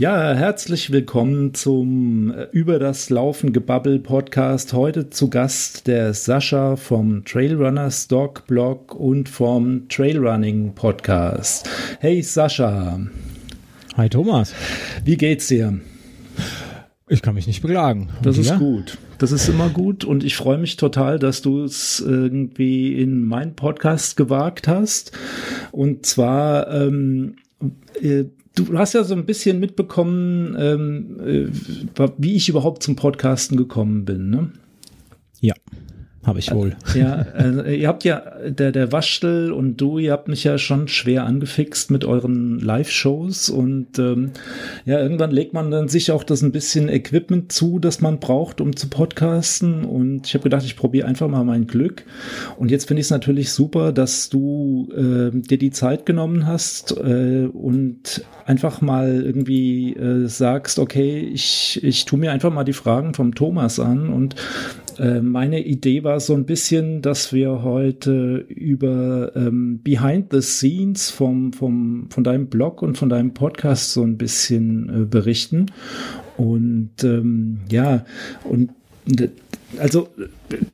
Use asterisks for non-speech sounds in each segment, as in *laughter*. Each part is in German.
Ja, herzlich willkommen zum äh, Über das Laufen Gebabbel Podcast. Heute zu Gast der Sascha vom Trailrunner Stock Blog und vom Trailrunning Podcast. Hey Sascha. Hi Thomas. Wie geht's dir? Ich kann mich nicht beklagen. Und das ist gut. Das ist immer gut und ich freue mich total, dass du es irgendwie in meinen Podcast gewagt hast. Und zwar ähm, äh, du hast ja so ein bisschen mitbekommen, ähm, äh, wie ich überhaupt zum Podcasten gekommen bin, ne? Ja. Habe ich wohl. Ja, also ihr habt ja, der, der Waschtel und du, ihr habt mich ja schon schwer angefixt mit euren Live-Shows und ähm, ja, irgendwann legt man dann sich auch das ein bisschen Equipment zu, das man braucht, um zu podcasten und ich habe gedacht, ich probiere einfach mal mein Glück und jetzt finde ich es natürlich super, dass du äh, dir die Zeit genommen hast äh, und einfach mal irgendwie äh, sagst, okay, ich, ich tu mir einfach mal die Fragen vom Thomas an und äh, meine Idee war so ein bisschen, dass wir heute über ähm, Behind the Scenes vom, vom, von deinem Blog und von deinem Podcast so ein bisschen äh, berichten. Und ähm, ja, und also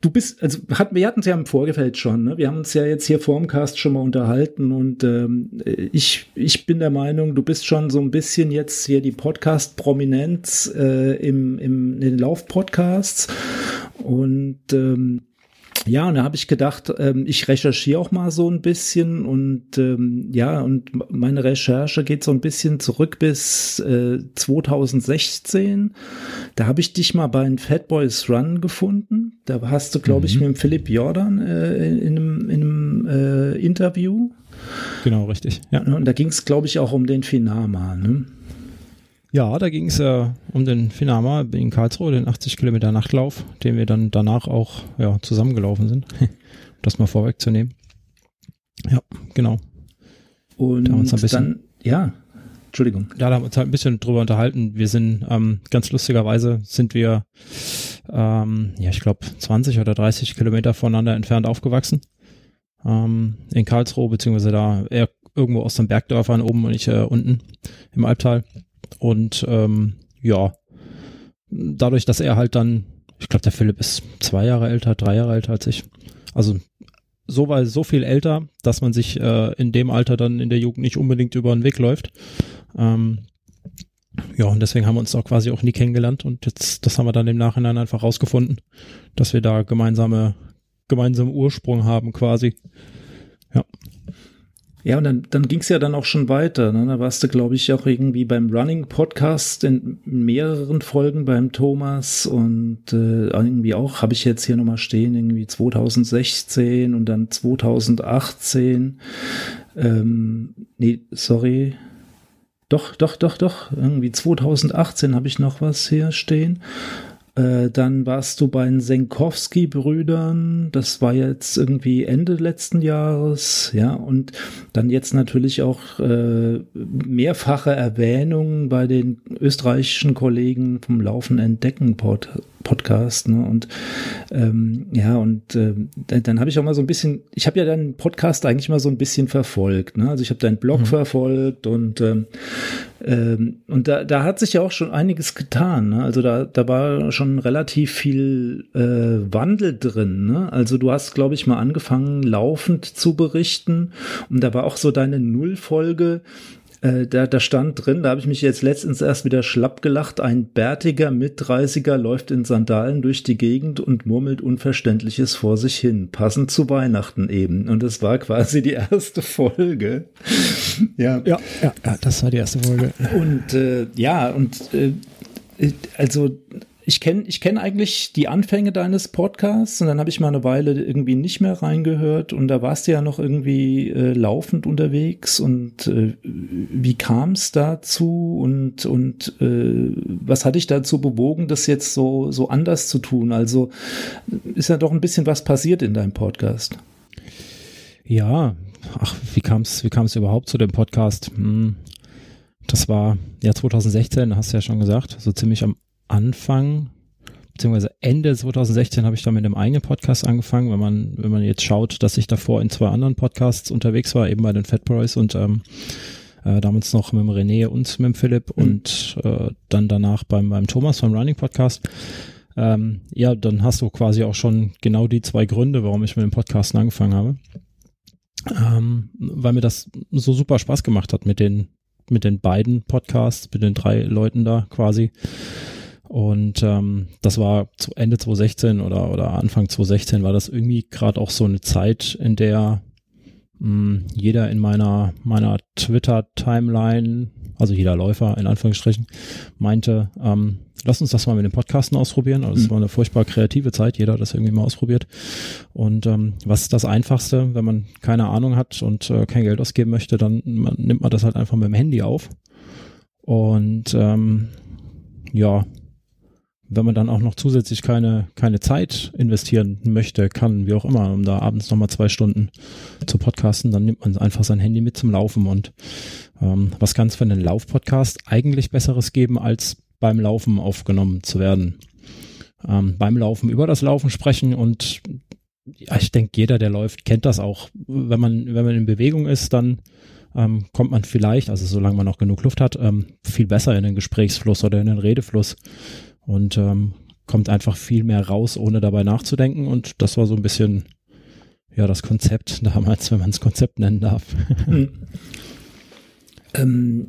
du bist, also hat, wir hatten es ja im Vorgefeld schon, ne? wir haben uns ja jetzt hier vorm Cast schon mal unterhalten und ähm, ich, ich bin der Meinung, du bist schon so ein bisschen jetzt hier die Podcast-Prominenz äh, im, im, in den Lauf-Podcasts und ähm, ja, und da habe ich gedacht, ähm, ich recherchiere auch mal so ein bisschen und ähm, ja, und meine Recherche geht so ein bisschen zurück bis äh, 2016. Da habe ich dich mal bei den Fat Boys Run gefunden. Da hast du, glaube mhm. ich, mit dem Philipp Jordan äh, in einem, in einem äh, Interview. Genau, richtig. Ja. Und da ging es, glaube ich, auch um den Finama. Ne? Ja, da ging es äh, um den Finama in Karlsruhe, den 80 Kilometer Nachtlauf, den wir dann danach auch ja, zusammengelaufen sind. um *laughs* das mal vorwegzunehmen. Ja, genau. Und da bisschen, dann, ja, Entschuldigung. Ja, da haben wir uns halt ein bisschen drüber unterhalten. Wir sind ähm, ganz lustigerweise sind wir, ähm, ja, ich glaube, 20 oder 30 Kilometer voneinander entfernt aufgewachsen. Ähm, in Karlsruhe, beziehungsweise da er irgendwo aus den Bergdörfern oben und ich äh, unten im Albtal. Und ähm, ja, dadurch, dass er halt dann, ich glaube, der Philipp ist zwei Jahre älter, drei Jahre älter als ich. Also so war so viel älter, dass man sich äh, in dem Alter dann in der Jugend nicht unbedingt über den Weg läuft. Ähm, ja, und deswegen haben wir uns auch quasi auch nie kennengelernt und jetzt, das haben wir dann im Nachhinein einfach rausgefunden, dass wir da gemeinsame, gemeinsamen Ursprung haben quasi. Ja. Ja, und dann, dann ging es ja dann auch schon weiter. Ne? Da warst du, glaube ich, auch irgendwie beim Running Podcast in mehreren Folgen beim Thomas und äh, irgendwie auch, habe ich jetzt hier nochmal stehen, irgendwie 2016 und dann 2018. Ähm, nee, sorry. Doch, doch, doch, doch. Irgendwie 2018 habe ich noch was hier stehen. Äh, dann warst du bei den Senkowski-Brüdern. Das war jetzt irgendwie Ende letzten Jahres. Ja, und dann jetzt natürlich auch äh, mehrfache Erwähnungen bei den österreichischen Kollegen vom Laufen Entdecken Pod Podcast. Ne? Und ähm, ja, und äh, dann, dann habe ich auch mal so ein bisschen, ich habe ja deinen Podcast eigentlich mal so ein bisschen verfolgt. Ne? Also ich habe deinen Blog mhm. verfolgt und ähm, ähm, und da, da hat sich ja auch schon einiges getan. Ne? Also da, da war schon relativ viel äh, Wandel drin. Ne? Also du hast, glaube ich, mal angefangen, laufend zu berichten. Und da war auch so deine Nullfolge äh, da, da stand drin, da habe ich mich jetzt letztens erst wieder schlapp gelacht, ein bärtiger Mit-30er läuft in Sandalen durch die Gegend und murmelt Unverständliches vor sich hin, passend zu Weihnachten eben. Und das war quasi die erste Folge. *laughs* ja. ja. Ja, ja, das war die erste Folge. Und äh, ja, und äh, also ich kenne ich kenn eigentlich die Anfänge deines Podcasts und dann habe ich mal eine Weile irgendwie nicht mehr reingehört und da warst du ja noch irgendwie äh, laufend unterwegs und äh, wie kam es dazu und, und äh, was hat dich dazu bewogen, das jetzt so, so anders zu tun? Also ist ja doch ein bisschen was passiert in deinem Podcast. Ja, ach, wie kam es wie kam's überhaupt zu dem Podcast? Hm. Das war ja 2016, hast du ja schon gesagt, so ziemlich am Anfang, beziehungsweise Ende 2016 habe ich dann mit einem eigenen Podcast angefangen, wenn man, wenn man jetzt schaut, dass ich davor in zwei anderen Podcasts unterwegs war, eben bei den Fat Boys und ähm, Äh, damals noch mit dem René und mit dem Philipp mhm. und äh, dann danach beim, beim Thomas vom Running Podcast. Ähm, ja, dann hast du quasi auch schon genau die zwei Gründe, warum ich mit dem Podcasten angefangen habe. Ähm, weil mir das so super Spaß gemacht hat mit den, mit den beiden Podcasts, mit den drei Leuten da quasi. Und ähm, das war zu Ende 2016 oder, oder Anfang 2016 war das irgendwie gerade auch so eine Zeit, in der mh, hm, jeder in meiner, meiner Twitter-Timeline, also jeder Läufer in Anführungsstrichen, meinte, ähm, lass uns das mal mit dem Podcasten ausprobieren. Also es mhm. war eine furchtbar kreative Zeit, jeder hat das irgendwie mal ausprobiert. Und ähm, was ist das Einfachste, wenn man keine Ahnung hat und äh, kein Geld ausgeben möchte, dann man, nimmt man das halt einfach mit dem Handy auf. Und ähm, ja, wenn man dann auch noch zusätzlich keine, keine Zeit investieren möchte, kann, wie auch immer, um da abends nochmal zwei Stunden zu podcasten, dann nimmt man einfach sein Handy mit zum Laufen und ähm, was kann es für einen Laufpodcast eigentlich Besseres geben, als beim Laufen aufgenommen zu werden? Ähm, beim Laufen über das Laufen sprechen und ja, ich denke, jeder, der läuft, kennt das auch. Wenn man, wenn man in Bewegung ist, dann ähm, kommt man vielleicht, also solange man noch genug Luft hat, ähm, viel besser in den Gesprächsfluss oder in den Redefluss und ähm, kommt einfach viel mehr raus, ohne dabei nachzudenken. Und das war so ein bisschen ja das Konzept *laughs* damals, wenn man es Konzept nennen darf. Hm. Ähm,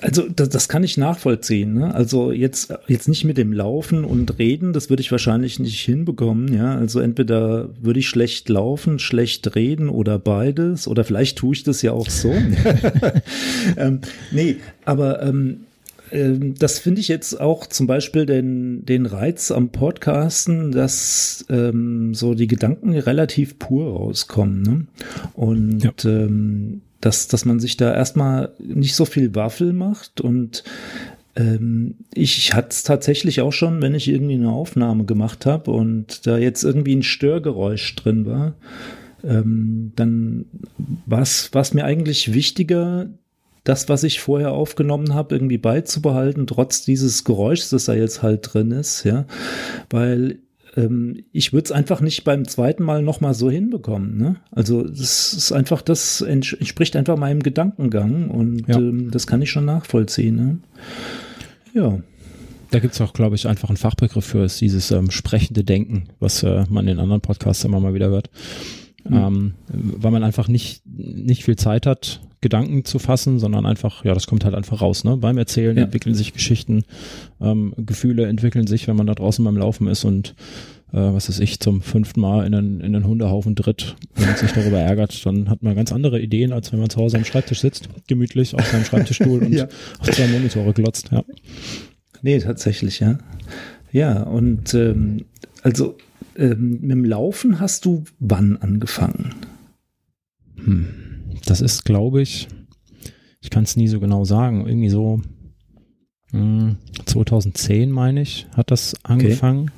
also das, das kann ich nachvollziehen. Ne? Also jetzt jetzt nicht mit dem Laufen und Reden, das würde ich wahrscheinlich nicht hinbekommen. Ja, also entweder würde ich schlecht laufen, schlecht reden oder beides oder vielleicht tue ich das ja auch so. *laughs* *laughs* ähm, nee, aber ähm, ähm, das finde ich jetzt auch zum Beispiel den, den Reiz am Podcasten, dass ähm, so die Gedanken relativ pur rauskommen. Ne? Und ja. ähm, dass, dass man sich da erstmal nicht so viel Waffel macht und ähm, ich hatte es tatsächlich auch schon, wenn ich irgendwie eine Aufnahme gemacht habe und da jetzt irgendwie ein Störgeräusch drin war, ähm, dann war es mir eigentlich wichtiger, das, was ich vorher aufgenommen habe, irgendwie beizubehalten, trotz dieses Geräuschs, das da jetzt halt drin ist, ja, weil ähm, ich würde es einfach nicht beim zweiten Mal nochmal so hinbekommen. Ne? Also das ist einfach, das entspricht einfach meinem Gedankengang und ja. ähm, das kann ich schon nachvollziehen. Ne? Ja. Da gibt es auch, glaube ich, einfach einen Fachbegriff für ist dieses ähm, sprechende Denken, was äh, man in anderen Podcasts immer mal wieder hört. Mhm. Ähm, weil man einfach nicht, nicht viel Zeit hat, Gedanken zu fassen, sondern einfach, ja, das kommt halt einfach raus. Ne? Beim Erzählen ja. entwickeln sich Geschichten, ähm, Gefühle entwickeln sich, wenn man da draußen beim Laufen ist und äh, was ist ich, zum fünften Mal in den, in den Hundehaufen tritt und sich darüber ärgert, dann hat man ganz andere Ideen, als wenn man zu Hause am Schreibtisch sitzt, gemütlich auf seinem Schreibtischstuhl *laughs* und ja. auf zwei Monitore glotzt. Ja. Nee, tatsächlich, ja. Ja, und ähm, also ähm, mit dem Laufen hast du wann angefangen? Hm. Das ist, glaube ich, ich kann es nie so genau sagen, irgendwie so mh, hm, 2010 meine ich, hat das angefangen.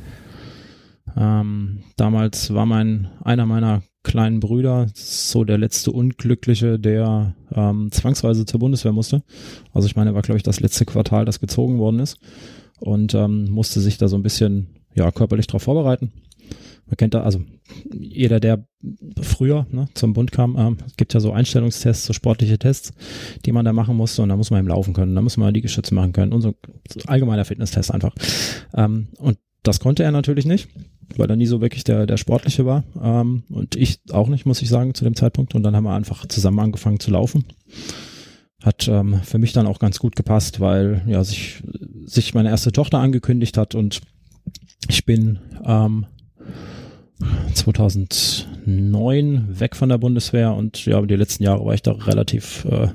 Okay. Ähm, damals war mein einer meiner kleinen Brüder so der letzte Unglückliche, der ähm, zwangsweise zur Bundeswehr musste. Also ich meine, war glaube ich das letzte Quartal, das gezogen worden ist und ähm, musste sich da so ein bisschen ja körperlich darauf vorbereiten man kennt da, also jeder, der früher ne, zum Bund kam, ähm, gibt ja so Einstellungstests, so sportliche Tests, die man da machen musste und da muss man eben laufen können, da muss man Liegestütze machen können und so, so allgemeiner Fitnesstest einfach. Ähm, und das konnte er natürlich nicht, weil er nie so wirklich der, der Sportliche war. Ähm, und ich auch nicht, muss ich sagen, zu dem Zeitpunkt. Und dann haben wir einfach zusammen angefangen zu laufen. Hat ähm, für mich dann auch ganz gut gepasst, weil ja sich, sich meine erste Tochter angekündigt hat und ich bin ähm, 2009 weg von der Bundeswehr und ja, die letzten Jahre war ich da relativ, äh,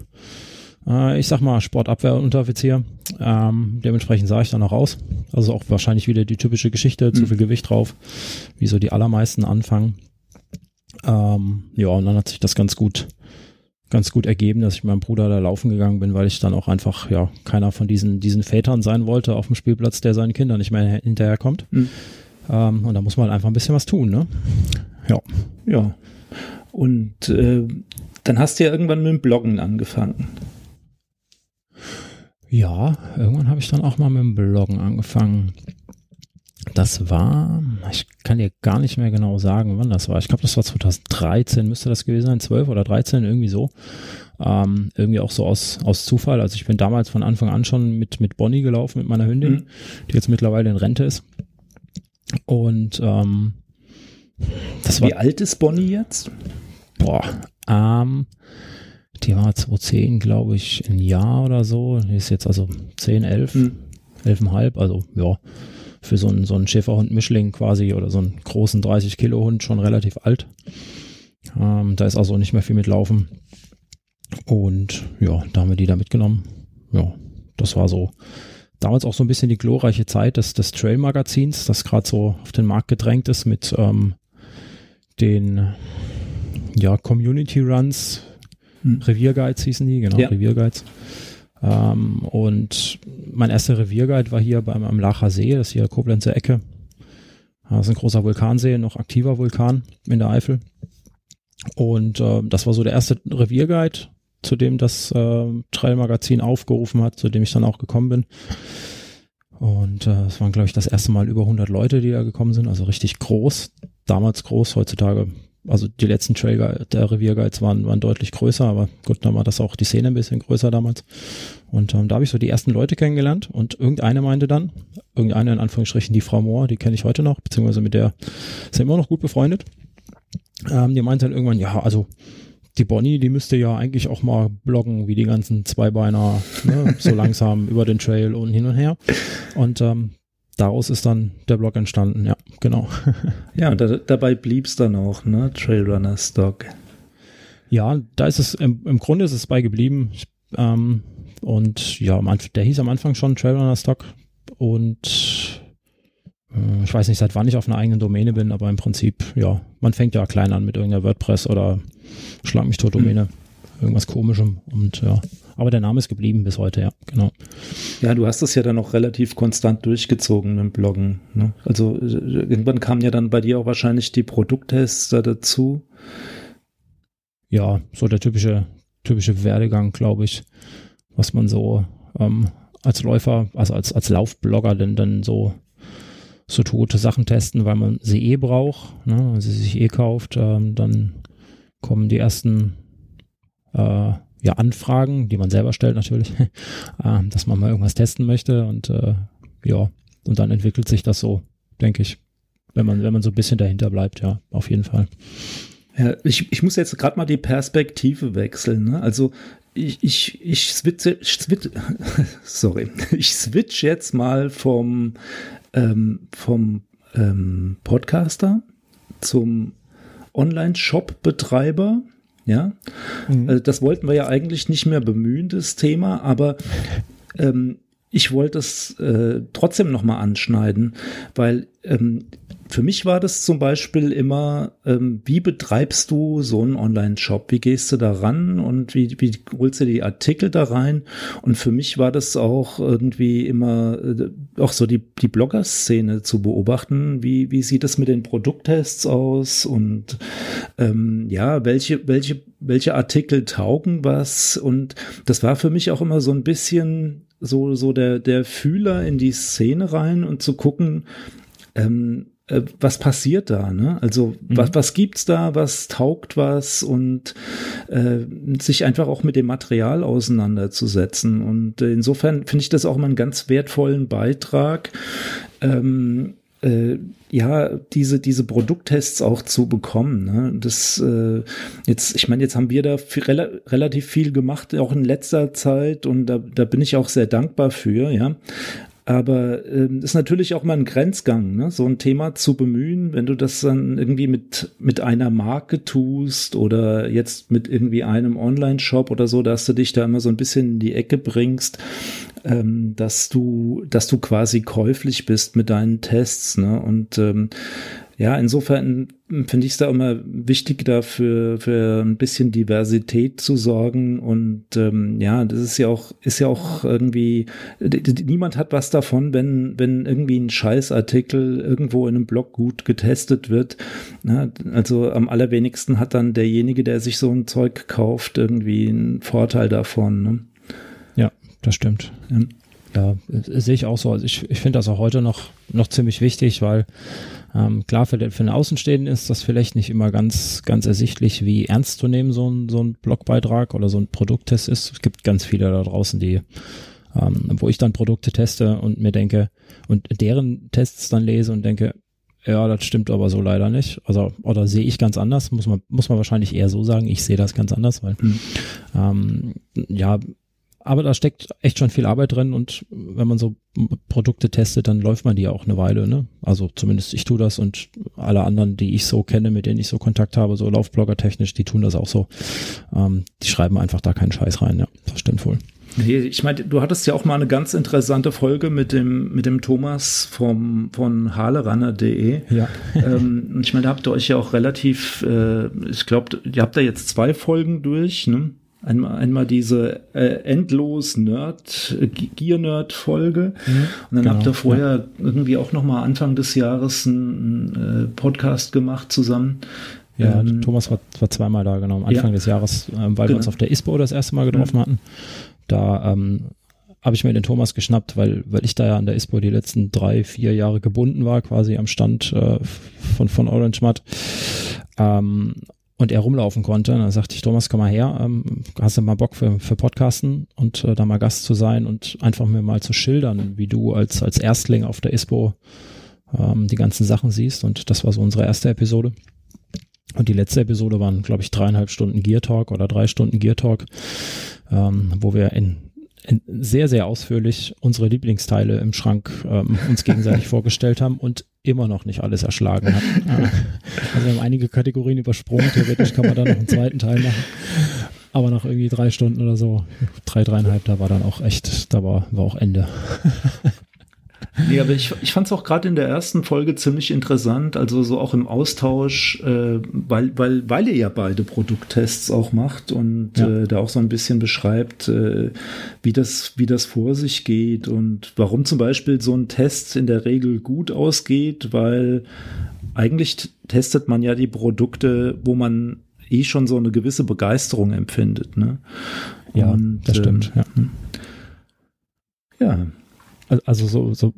äh, ich sag mal, Sportabwehrunteroffizier. Ähm, dementsprechend sah ich dann auch aus. Also auch wahrscheinlich wieder die typische Geschichte, zu mhm. viel Gewicht drauf, wie so die allermeisten anfangen. Ähm, ja, und dann hat sich das ganz gut, ganz gut ergeben, dass ich mit meinem Bruder da laufen gegangen bin, weil ich dann auch einfach, ja, keiner von diesen, diesen Vätern sein wollte auf dem Spielplatz, der seinen Kindern nicht mehr hinterherkommt. Mhm. Ähm, und da muss man halt einfach ein bisschen was tun, ne? Ja. Ja. Und äh, dann hast du ja irgendwann mit dem Bloggen angefangen. Ja, irgendwann habe ich dann auch mal mit dem Bloggen angefangen. Das war, ich kann dir gar nicht mehr genau sagen, wann das war. Ich glaube, das war 2013, müsste das gewesen sein, 12 oder 13, irgendwie so. Ähm, irgendwie auch so aus, aus Zufall. Also ich bin damals von Anfang an schon mit, mit Bonnie gelaufen, mit meiner Hündin, mhm. die jetzt mittlerweile in Rente ist. Und ähm, das war. Wie alt ist Bonnie jetzt? Boah, ähm, die war 2010, glaube ich, ein Jahr oder so. Die ist jetzt also 10, 11, hm. 11,5, also ja, für so einen, so einen Schäferhund Mischling quasi oder so einen großen 30 Kilo Hund schon relativ alt. Ähm, da ist also nicht mehr viel mitlaufen. Und ja, da haben wir die da mitgenommen. Ja, das war so damals auch so ein bisschen die glorreiche Zeit des, des Trail-Magazins, das gerade so auf den Markt gedrängt ist mit ähm, den ja, Community Runs, hm. Revierguides hießen die, genau, ja. Revierguides. Ähm, und mein erster Revierguide war hier beim am Lacher See, das ist hier Koblenzer Ecke. Das ist ein großer Vulkansee, noch aktiver Vulkan in der Eifel. Und äh, das war so der erste Revierguide, zu dem das äh, Trail-Magazin aufgerufen hat, zu dem ich dann auch gekommen bin. Und äh, es waren, glaube ich, das erste Mal über 100 Leute, die da gekommen sind, also richtig groß. Damals groß, heutzutage, also die letzten Trail der Revierguides waren, waren deutlich größer, aber gut, dann war das auch die Szene ein bisschen größer damals. Und ähm, da habe ich so die ersten Leute kennengelernt und irgendeine meinte dann, irgendeine in Anführungsstrichen, die Frau Mohr, die kenne ich heute noch, beziehungsweise mit der sind wir immer noch gut befreundet. Ähm, die meinte dann irgendwann, ja, also die Bonnie, die müsste ja eigentlich auch mal bloggen, wie die ganzen Zweibeiner, ne, *laughs* so langsam über den Trail und hin und her. Und ähm, daraus ist dann der Blog entstanden, ja, genau. *laughs* ja, und da, dabei blieb es dann auch, ne, Trailrunner Stock. Ja, da ist es, im, im Grunde ist es bei geblieben. Ähm, und ja, der hieß am Anfang schon Trailrunner Stock und äh, ich weiß nicht, seit wann ich auf einer eigenen Domäne bin, aber im Prinzip, ja, man fängt ja klein an mit irgendeiner WordPress oder Schlag mich tot Domäne, mhm. irgendwas komischem und ja. Aber der Name ist geblieben bis heute, ja, genau. Ja, du hast das ja dann auch relativ konstant durchgezogen im Bloggen. Ne? Also äh, irgendwann kamen ja dann bei dir auch wahrscheinlich die Produkttests dazu. Ja, so der typische, typische Werdegang, glaube ich, was man so ähm, als Läufer, also als, als Laufblogger denn dann so so tote Sachen testen, weil man sie eh braucht, ne, sie sich eh kauft, ähm, dann kommen die ersten äh, ja, Anfragen, die man selber stellt natürlich, *laughs* äh, dass man mal irgendwas testen möchte und äh, ja, und dann entwickelt sich das so, denke ich, wenn man, wenn man so ein bisschen dahinter bleibt, ja, auf jeden Fall. Ja, ich, ich muss jetzt gerade mal die Perspektive wechseln. Ne? Also ich, ich, ich switche, switch, *laughs* sorry, ich switch jetzt mal vom ähm, vom ähm, Podcaster zum Online-Shop-Betreiber. Ja, mhm. also das wollten wir ja eigentlich nicht mehr bemühen, das Thema, aber ähm, ich wollte es äh, trotzdem nochmal anschneiden, weil ähm, für mich war das zum Beispiel immer, ähm, wie betreibst du so einen Online-Shop? Wie gehst du da ran und wie, wie holst du die Artikel da rein? Und für mich war das auch irgendwie immer äh, auch so die, die Blogger-Szene zu beobachten. Wie, wie sieht es mit den Produkttests aus? Und ähm, ja, welche, welche, welche Artikel taugen was? Und das war für mich auch immer so ein bisschen so, so der, der Fühler in die Szene rein und zu gucken, ähm, äh, was passiert da, ne? Also mhm. was, was gibt's da, was taugt was und äh, sich einfach auch mit dem Material auseinanderzusetzen. Und äh, insofern finde ich das auch immer einen ganz wertvollen Beitrag. Ähm, äh, ja, diese, diese Produkttests auch zu bekommen. Ne? Das äh, jetzt, ich meine, jetzt haben wir da viel, rel relativ viel gemacht, auch in letzter Zeit, und da, da bin ich auch sehr dankbar für, ja. Aber ähm, ist natürlich auch mal ein Grenzgang, ne? so ein Thema zu bemühen, wenn du das dann irgendwie mit, mit einer Marke tust oder jetzt mit irgendwie einem Online-Shop oder so, dass du dich da immer so ein bisschen in die Ecke bringst, ähm, dass du, dass du quasi käuflich bist mit deinen Tests. Ne? Und ähm, ja, insofern finde ich es da immer wichtig, dafür für ein bisschen Diversität zu sorgen. Und ähm, ja, das ist ja auch, ist ja auch irgendwie, niemand hat was davon, wenn, wenn irgendwie ein Scheißartikel irgendwo in einem Blog gut getestet wird. Ja, also am allerwenigsten hat dann derjenige, der sich so ein Zeug kauft, irgendwie einen Vorteil davon. Ne? Ja, das stimmt. Ja. Ja, sehe ich auch so. Also ich, ich finde das auch heute noch, noch ziemlich wichtig, weil ähm, klar, für, den, für den Außenstehenden ist das vielleicht nicht immer ganz, ganz ersichtlich, wie ernst zu nehmen so ein, so ein Blogbeitrag oder so ein Produkttest ist. Es gibt ganz viele da draußen, die, ähm, wo ich dann Produkte teste und mir denke und deren Tests dann lese und denke, ja, das stimmt aber so leider nicht. Also, oder sehe ich ganz anders, muss man, muss man wahrscheinlich eher so sagen. Ich sehe das ganz anders, weil, mhm. ähm, ja, aber da steckt echt schon viel Arbeit drin und wenn man so Produkte testet, dann läuft man die ja auch eine Weile, ne? Also zumindest ich tue das und alle anderen, die ich so kenne, mit denen ich so Kontakt habe, so Laufblogger technisch, die tun das auch so. Ähm, die schreiben einfach da keinen Scheiß rein, ja, das stimmt wohl. Nee, ich meine, du hattest ja auch mal eine ganz interessante Folge mit dem, mit dem Thomas vom, von haleranner.de. Ja. ähm, ich meine, da habt ihr euch ja auch relativ, äh, ich glaube, ihr habt da jetzt zwei Folgen durch, ne? Einmal, einmal diese äh, endlos Nerd, äh, Gear-Nerd-Folge. Mhm, und dann genau, habt ihr vorher ja. irgendwie auch noch mal Anfang des Jahres einen äh, Podcast gemacht zusammen. Ja, ähm, Thomas war, war zweimal da, genau, am Anfang ja, des Jahres, äh, weil genau. wir uns auf der ISPO das erste Mal getroffen mhm. hatten. Da ähm, habe ich mir den Thomas geschnappt, weil, weil ich da ja an der ISPO die letzten drei, vier Jahre gebunden war, quasi am Stand äh, von, von Orange Mud. Ähm, und er rumlaufen konnte. Und dann sagte ich, Thomas, komm mal her, ähm, hast du mal Bock für, für Podcasten und äh, da mal Gast zu sein und einfach mir mal zu schildern, wie du als, als Erstling auf der ISPO ähm, die ganzen Sachen siehst. Und das war so unsere erste Episode. Und die letzte Episode waren, glaube ich, dreieinhalb Stunden Gear Talk oder drei Stunden Gear Talk, ähm, wo wir in sehr, sehr ausführlich unsere Lieblingsteile im Schrank ähm, uns gegenseitig *laughs* vorgestellt haben und immer noch nicht alles erschlagen hat. *laughs* also wir haben einige Kategorien übersprungen. Theoretisch kann man da noch einen zweiten Teil machen. Aber nach irgendwie drei Stunden oder so, drei, dreieinhalb, da war dann auch echt, da war, war auch Ende. Nee, aber ich, ich fand es auch gerade in der ersten Folge ziemlich interessant, also so auch im Austausch, äh, weil, weil, weil ihr ja beide Produkttests auch macht und ja. äh, da auch so ein bisschen beschreibt, äh, wie, das, wie das vor sich geht und warum zum Beispiel so ein Test in der Regel gut ausgeht, weil eigentlich testet man ja die Produkte, wo man eh schon so eine gewisse Begeisterung empfindet. Ne? Ja, und, das stimmt. ja. ja. Also so, so,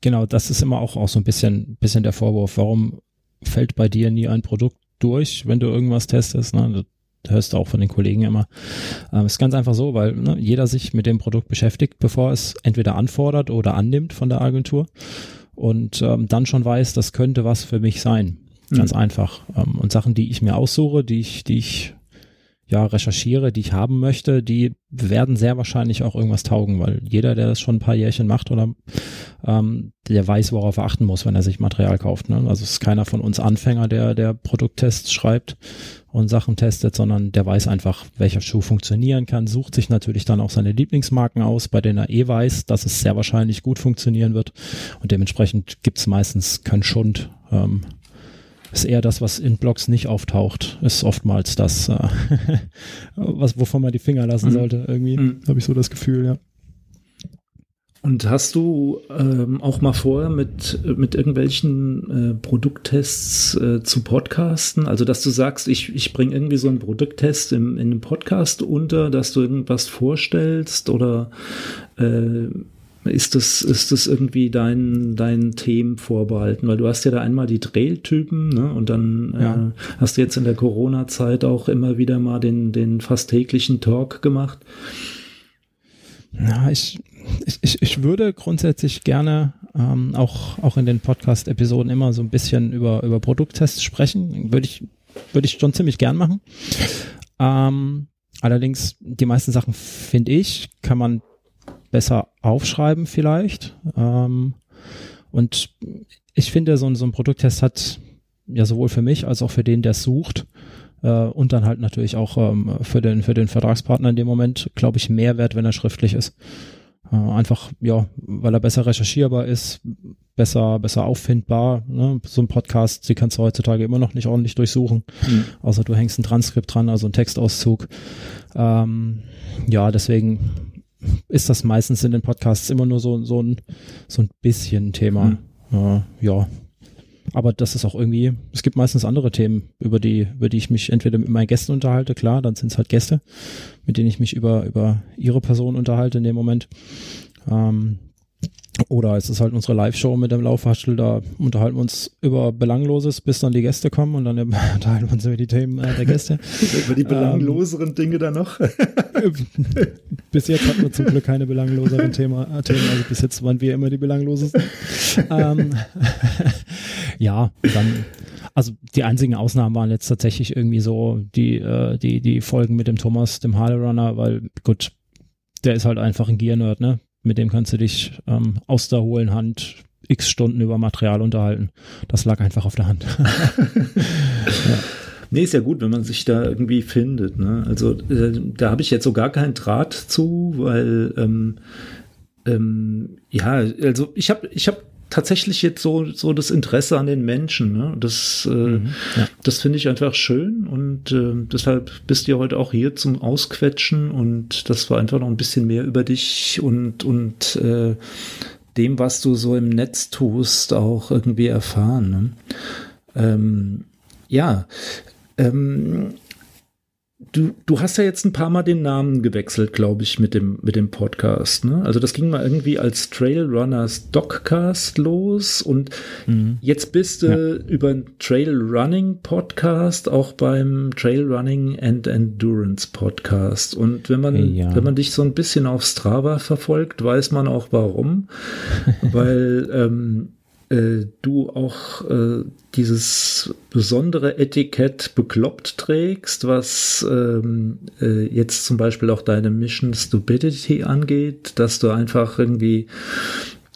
genau, das ist immer auch, auch so ein bisschen, bisschen der Vorwurf. Warum fällt bei dir nie ein Produkt durch, wenn du irgendwas testest? Ne? Das hörst du auch von den Kollegen immer. Ähm, ist ganz einfach so, weil ne, jeder sich mit dem Produkt beschäftigt, bevor es entweder anfordert oder annimmt von der Agentur und ähm, dann schon weiß, das könnte was für mich sein. Ganz mhm. einfach. Ähm, und Sachen, die ich mir aussuche, die ich, die ich ja, recherchiere, die ich haben möchte, die werden sehr wahrscheinlich auch irgendwas taugen, weil jeder, der das schon ein paar Jährchen macht oder ähm, der weiß, worauf er achten muss, wenn er sich Material kauft. Ne? Also es ist keiner von uns Anfänger, der der Produkttests schreibt und Sachen testet, sondern der weiß einfach, welcher Schuh funktionieren kann, sucht sich natürlich dann auch seine Lieblingsmarken aus, bei denen er eh weiß, dass es sehr wahrscheinlich gut funktionieren wird und dementsprechend gibt's meistens keinen Schund. Ähm, ist eher das, was in Blogs nicht auftaucht, ist oftmals das, äh, *laughs* was, wovon man die Finger lassen mhm. sollte. Irgendwie mhm. habe ich so das Gefühl, ja. Und hast du ähm, auch mal vorher mit, mit irgendwelchen äh, Produkttests äh, zu podcasten? Also, dass du sagst, ich, ich bringe irgendwie so einen Produkttest im, in einem Podcast unter, dass du irgendwas vorstellst oder äh, ist das, ist das irgendwie dein, dein Themen vorbehalten? Weil du hast ja da einmal die Trail-Typen, ne? Und dann ja. äh, hast du jetzt in der Corona-Zeit auch immer wieder mal den, den fast täglichen Talk gemacht. Ja, ich, ich, ich würde grundsätzlich gerne ähm, auch, auch in den Podcast-Episoden immer so ein bisschen über, über Produkttests sprechen. Würde ich, würde ich schon ziemlich gern machen. Ähm, allerdings, die meisten Sachen, finde ich, kann man besser aufschreiben vielleicht. Ähm, und ich finde, so, so ein Produkttest hat ja sowohl für mich als auch für den, der es sucht, äh, und dann halt natürlich auch ähm, für, den, für den Vertragspartner in dem Moment, glaube ich, mehr wert, wenn er schriftlich ist. Äh, einfach, ja, weil er besser recherchierbar ist, besser, besser auffindbar. Ne? So ein Podcast, die kannst du heutzutage immer noch nicht ordentlich durchsuchen, mhm. außer du hängst ein Transkript dran, also ein Textauszug. Ähm, ja, deswegen ist das meistens in den Podcasts immer nur so, so, ein, so ein bisschen Thema. Mhm. Äh, ja. Aber das ist auch irgendwie, es gibt meistens andere Themen, über die, über die ich mich entweder mit meinen Gästen unterhalte, klar, dann sind es halt Gäste, mit denen ich mich über, über ihre Person unterhalte in dem Moment. Ähm, oder es ist halt unsere Live-Show mit dem Laufwaschel, da unterhalten wir uns über Belangloses, bis dann die Gäste kommen und dann *laughs* unterhalten wir uns über die Themen äh, der Gäste. *laughs* über die belangloseren ähm, Dinge dann noch? *laughs* bis jetzt hatten wir zum Glück keine belangloseren Thema, äh, Themen, also bis jetzt waren wir immer die belanglosesten. ähm, ja, dann, also die einzigen Ausnahmen waren jetzt tatsächlich irgendwie so die, äh, die, die Folgen mit dem Thomas, dem Harley Runner, weil gut, der ist halt einfach ein Gear-Nerd, ne? Mit dem kannst du dich ähm, aus der hohlen Hand x Stunden über Material unterhalten. Das lag einfach auf der Hand. *laughs* ja. Nee, ist ja gut, wenn man sich da irgendwie findet. Ne? Also äh, da habe ich jetzt so gar keinen Draht zu, weil ähm, ähm, ja, also ich habe ich hab tatsächlich jetzt so, so das Interesse an den Menschen. Ne? Das, äh, mhm, ja. das finde ich einfach schön und äh, deshalb bist du heute auch hier zum Ausquetschen und das war einfach noch ein bisschen mehr über dich und, und äh, dem, was du so im Netz tust, auch irgendwie erfahren. Ne? Ähm, ja, ähm, Du, du hast ja jetzt ein paar Mal den Namen gewechselt, glaube ich, mit dem, mit dem Podcast. Ne? Also das ging mal irgendwie als Trailrunners Doccast los und mhm. jetzt bist du ja. über einen Trailrunning Podcast auch beim Trailrunning and Endurance Podcast. Und wenn man, ja. wenn man dich so ein bisschen auf Strava verfolgt, weiß man auch warum. *laughs* Weil ähm, äh, du auch äh, dieses besondere Etikett bekloppt trägst, was ähm, äh, jetzt zum Beispiel auch deine Mission Stupidity angeht, dass du einfach irgendwie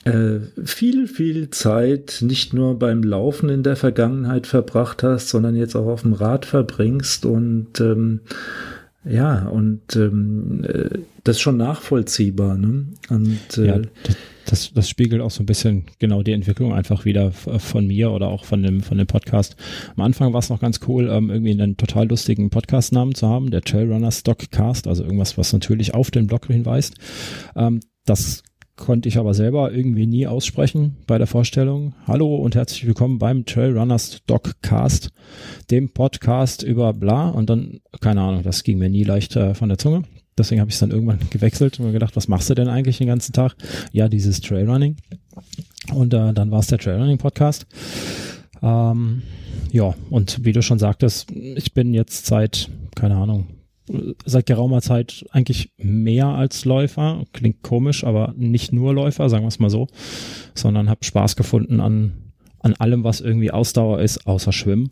äh, viel, viel Zeit nicht nur beim Laufen in der Vergangenheit verbracht hast, sondern jetzt auch auf dem Rad verbringst und ähm, ja, und ähm, äh, das ist schon nachvollziehbar. Ne? Und, äh, ja, das, das spiegelt auch so ein bisschen genau die Entwicklung einfach wieder von mir oder auch von dem, von dem Podcast. Am Anfang war es noch ganz cool, ähm, irgendwie einen total lustigen Podcast-Namen zu haben, der Trailrunner Stockcast, also irgendwas, was natürlich auf den Blog hinweist. Ähm, das konnte ich aber selber irgendwie nie aussprechen bei der Vorstellung. Hallo und herzlich willkommen beim Trailrunners Stockcast, dem Podcast über bla und dann, keine Ahnung, das ging mir nie leicht äh, von der Zunge. Deswegen habe ich es dann irgendwann gewechselt und mir gedacht, was machst du denn eigentlich den ganzen Tag? Ja, dieses Trailrunning. Und äh, dann war es der Trailrunning Podcast. Ähm, ja, und wie du schon sagtest, ich bin jetzt seit, keine Ahnung, seit geraumer Zeit eigentlich mehr als Läufer. Klingt komisch, aber nicht nur Läufer, sagen wir es mal so, sondern habe Spaß gefunden an, an allem, was irgendwie Ausdauer ist, außer Schwimmen.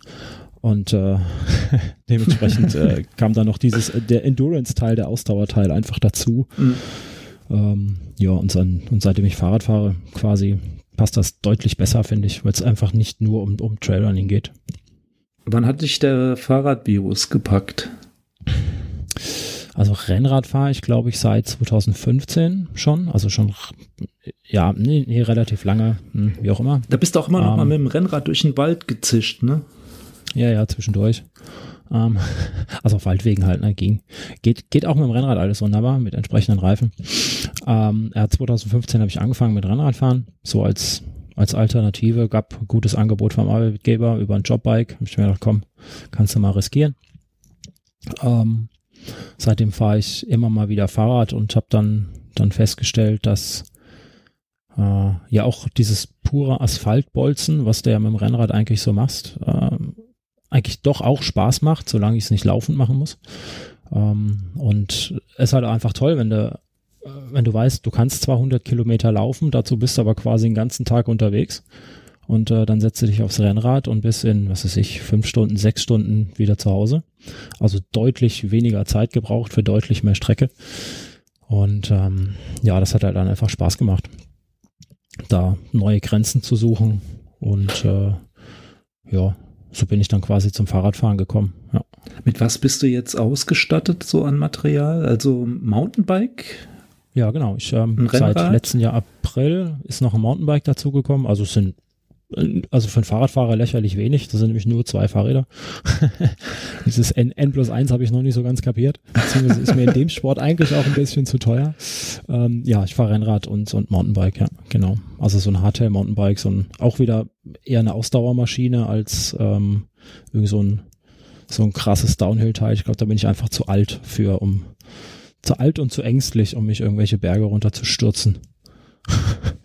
Und äh, *laughs* dementsprechend äh, kam dann noch dieses, äh, der Endurance-Teil, der Ausdauerteil einfach dazu. Mhm. Ähm, ja, und, dann, und seitdem ich Fahrrad fahre, quasi passt das deutlich besser, finde ich, weil es einfach nicht nur um, um Trailrunning geht. Wann hat dich der Fahrradvirus gepackt? Also Rennrad fahre ich, glaube ich, seit 2015 schon. Also schon, ja, nee, nee relativ lange, hm, wie auch immer. Da bist du auch immer ähm, noch mal mit dem Rennrad durch den Wald gezischt, ne? Ja, ja, zwischendurch. Ähm, *laughs* also auf Waldwegen halt, ne, ging. Geht, geht auch mit dem Rennrad alles wunderbar, mit entsprechenden Reifen. Ähm, ja, 2015 habe ich angefangen mit Rennradfahren, so als, als Alternative, gab gutes Angebot vom Arbeitgeber über ein Jobbike. Habe ich mir gedacht, komm, kannst du mal riskieren. Ähm, seitdem fahre ich immer mal wieder Fahrrad und habe dann, dann festgestellt, dass äh, ja auch dieses pure Asphaltbolzen, was du ja mit dem Rennrad eigentlich so machst, äh, eigentlich doch auch Spaß macht, solange ich es nicht laufend machen muss. Ähm, und es ist halt einfach toll, wenn du, äh, wenn du weißt, du kannst zwar 100 Kilometer laufen, dazu bist du aber quasi den ganzen Tag unterwegs. Und äh, dann setzt du dich aufs Rennrad und bist in, was weiß ich, fünf Stunden, sechs Stunden wieder zu Hause. Also deutlich weniger Zeit gebraucht für deutlich mehr Strecke. Und ähm, ja, das hat halt dann einfach Spaß gemacht, da neue Grenzen zu suchen. Und äh, ja, so bin ich dann quasi zum Fahrradfahren gekommen. Ja. Mit was bist du jetzt ausgestattet, so an Material? Also Mountainbike? Ja, genau. Ich ähm, seit letzten Jahr April ist noch ein Mountainbike dazugekommen. Also es sind also für einen Fahrradfahrer lächerlich wenig. Das sind nämlich nur zwei Fahrräder. *laughs* Dieses N, N plus eins habe ich noch nicht so ganz kapiert. Beziehungsweise ist mir in dem Sport eigentlich auch ein bisschen zu teuer. Ähm, ja, ich fahre Rennrad und, und Mountainbike, ja, genau. Also so ein Hardtail Mountainbike, so ein, auch wieder eher eine Ausdauermaschine als ähm, irgendwie so ein, so ein krasses Downhill-Teil. Ich glaube, da bin ich einfach zu alt für, um zu alt und zu ängstlich, um mich irgendwelche Berge runter zu stürzen.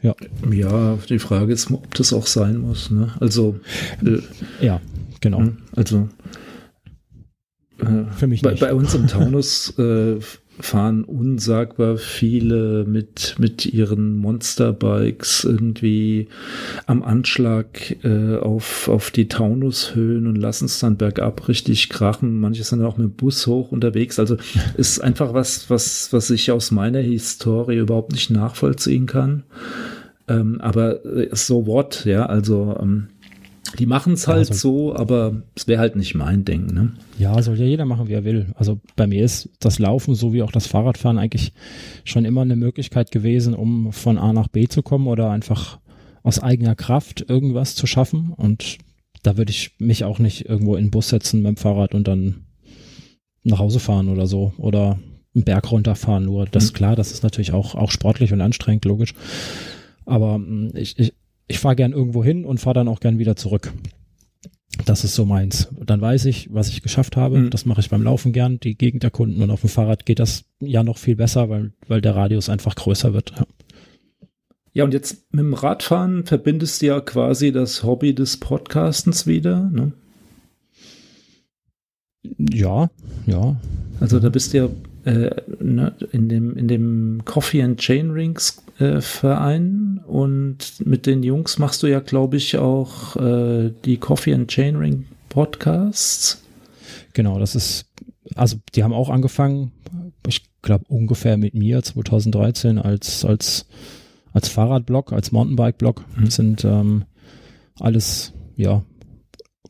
Ja. Ja, die Frage ist, ob das auch sein muss. Ne? Also äh, ja, genau. Hm, also äh, für mich bei, nicht. bei uns im *laughs* Taunus äh, fahren unsagbar viele mit, mit ihren Monsterbikes irgendwie am Anschlag äh, auf, auf die Taunushöhen und lassen es dann bergab richtig krachen. Manche sind auch mit dem Bus hoch unterwegs. Also *laughs* ist einfach was, was, was ich aus meiner Historie überhaupt nicht nachvollziehen kann. Ähm, aber äh, so what, ja, also ähm, die machen es halt ja, so, aber es wäre halt nicht mein Ding, ne? Ja, soll ja jeder machen, wie er will. Also bei mir ist das Laufen sowie auch das Fahrradfahren eigentlich schon immer eine Möglichkeit gewesen, um von A nach B zu kommen oder einfach aus eigener Kraft irgendwas zu schaffen. Und da würde ich mich auch nicht irgendwo in den Bus setzen mit dem Fahrrad und dann nach Hause fahren oder so oder einen Berg runterfahren. Nur das ist mhm. klar, das ist natürlich auch, auch sportlich und anstrengend, logisch. Aber hm, ich, ich, ich fahre gern irgendwo hin und fahre dann auch gern wieder zurück. Das ist so meins. Dann weiß ich, was ich geschafft habe. Mhm. Das mache ich beim Laufen gern, die Gegend erkunden. Und auf dem Fahrrad geht das ja noch viel besser, weil, weil der Radius einfach größer wird. Ja. ja, und jetzt mit dem Radfahren verbindest du ja quasi das Hobby des Podcastens wieder, ne? Ja, ja. Also da bist du ja in dem in dem Coffee and Chain Rings äh, Verein und mit den Jungs machst du ja, glaube ich, auch äh, die Coffee and Chain Ring Podcasts. Genau, das ist, also die haben auch angefangen, ich glaube ungefähr mit mir 2013 als als als Fahrradblog, als Mountainbike-Blog. Mhm. sind ähm, alles ja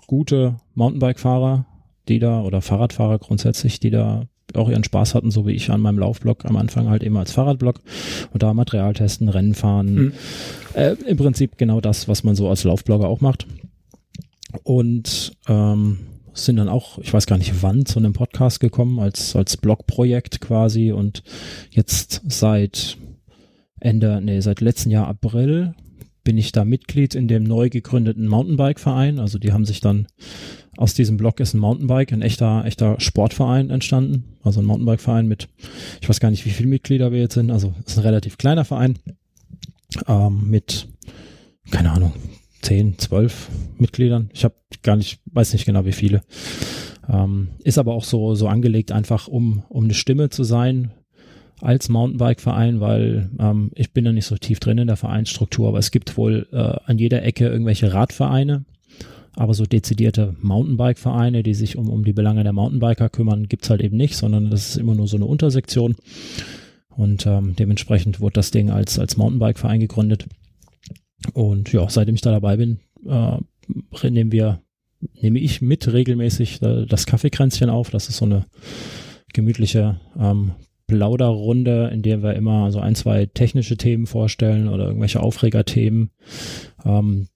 gute Mountainbike-Fahrer, die da oder Fahrradfahrer grundsätzlich, die da auch ihren Spaß hatten, so wie ich an meinem Laufblog am Anfang halt immer als Fahrradblog und da Material testen, Rennen fahren. Mhm. Äh, Im Prinzip genau das, was man so als Laufblogger auch macht. Und ähm, sind dann auch, ich weiß gar nicht wann, zu einem Podcast gekommen, als, als Blogprojekt quasi und jetzt seit Ende, nee, seit letzten Jahr April bin ich da Mitglied in dem neu gegründeten Mountainbike-Verein. Also die haben sich dann aus diesem Blog ist ein Mountainbike, ein echter, echter Sportverein entstanden. Also ein Mountainbike-Verein mit, ich weiß gar nicht, wie viele Mitglieder wir jetzt sind. Also es ist ein relativ kleiner Verein ähm, mit, keine Ahnung, 10, 12 Mitgliedern. Ich habe gar nicht, weiß nicht genau wie viele. Ähm, ist aber auch so, so angelegt, einfach um, um eine Stimme zu sein als Mountainbike-Verein, weil ähm, ich bin da nicht so tief drin in der Vereinsstruktur, aber es gibt wohl äh, an jeder Ecke irgendwelche Radvereine, aber so dezidierte Mountainbike-Vereine, die sich um, um die Belange der Mountainbiker kümmern, gibt's halt eben nicht, sondern das ist immer nur so eine Untersektion. Und ähm, dementsprechend wurde das Ding als, als Mountainbike-Verein gegründet. Und ja, seitdem ich da dabei bin, äh, nehmen wir, nehme ich mit regelmäßig äh, das Kaffeekränzchen auf. Das ist so eine gemütliche ähm, Plauderrunde, in der wir immer so ein, zwei technische Themen vorstellen oder irgendwelche Aufregerthemen. Ähm,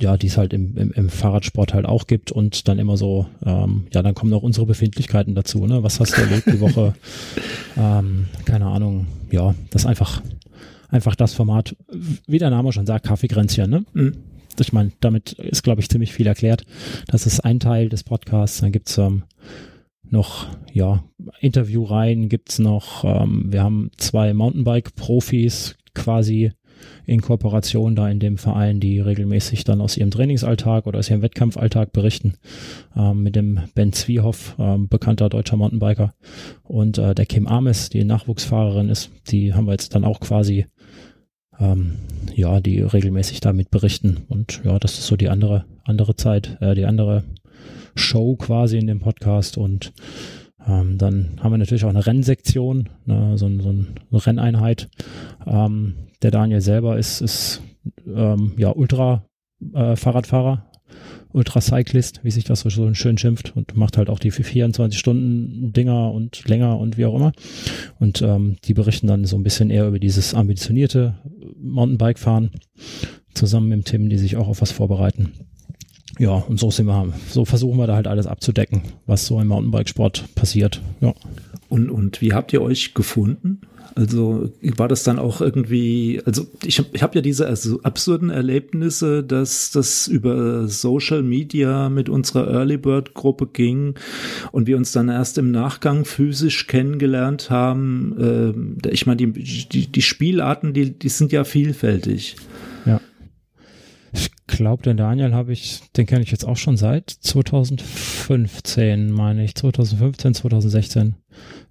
ja, die es halt im, im, im Fahrradsport halt auch gibt und dann immer so, ähm, ja, dann kommen noch unsere Befindlichkeiten dazu, ne? Was hast du erlebt die Woche? *laughs* ähm, keine Ahnung, ja, das ist einfach, einfach das Format, wie der Name schon sagt, Kaffeegrenzchen, ne? Mhm. Ich meine, damit ist, glaube ich, ziemlich viel erklärt. Das ist ein Teil des Podcasts. Dann gibt's ähm, noch, ja, Interviewreihen gibt's noch. Ähm, wir haben zwei Mountainbike-Profis quasi in Kooperation da in dem Verein, die regelmäßig dann aus ihrem Trainingsalltag oder aus ihrem Wettkampfalltag berichten, ähm, mit dem Ben Zwiehoff, ähm, bekannter deutscher Mountainbiker und äh, der Kim Ames, die Nachwuchsfahrerin ist, die haben wir jetzt dann auch quasi ähm, ja, die regelmäßig damit berichten und ja, das ist so die andere andere Zeit, äh, die andere Show quasi in dem Podcast und ähm, dann haben wir natürlich auch eine Rennsektion, ne, so, so eine Renneinheit. Ähm, der Daniel selber ist, ist ähm, ja Ultra-Fahrradfahrer, äh, Ultra-Cyclist, wie sich das so schön schimpft und macht halt auch die 24-Stunden-Dinger und länger und wie auch immer. Und ähm, die berichten dann so ein bisschen eher über dieses ambitionierte Mountainbike-Fahren zusammen mit Tim, die sich auch auf was vorbereiten. Ja, und so sind wir, so versuchen wir da halt alles abzudecken, was so im Mountainbikesport passiert. Ja. Und, und wie habt ihr euch gefunden? Also war das dann auch irgendwie, also ich habe ich hab ja diese also absurden Erlebnisse, dass das über Social Media mit unserer Early Bird Gruppe ging und wir uns dann erst im Nachgang physisch kennengelernt haben. Äh, ich meine, die, die, die Spielarten, die, die sind ja vielfältig. Ja. Glaube, den Daniel habe ich, den kenne ich jetzt auch schon seit 2015, meine ich. 2015, 2016.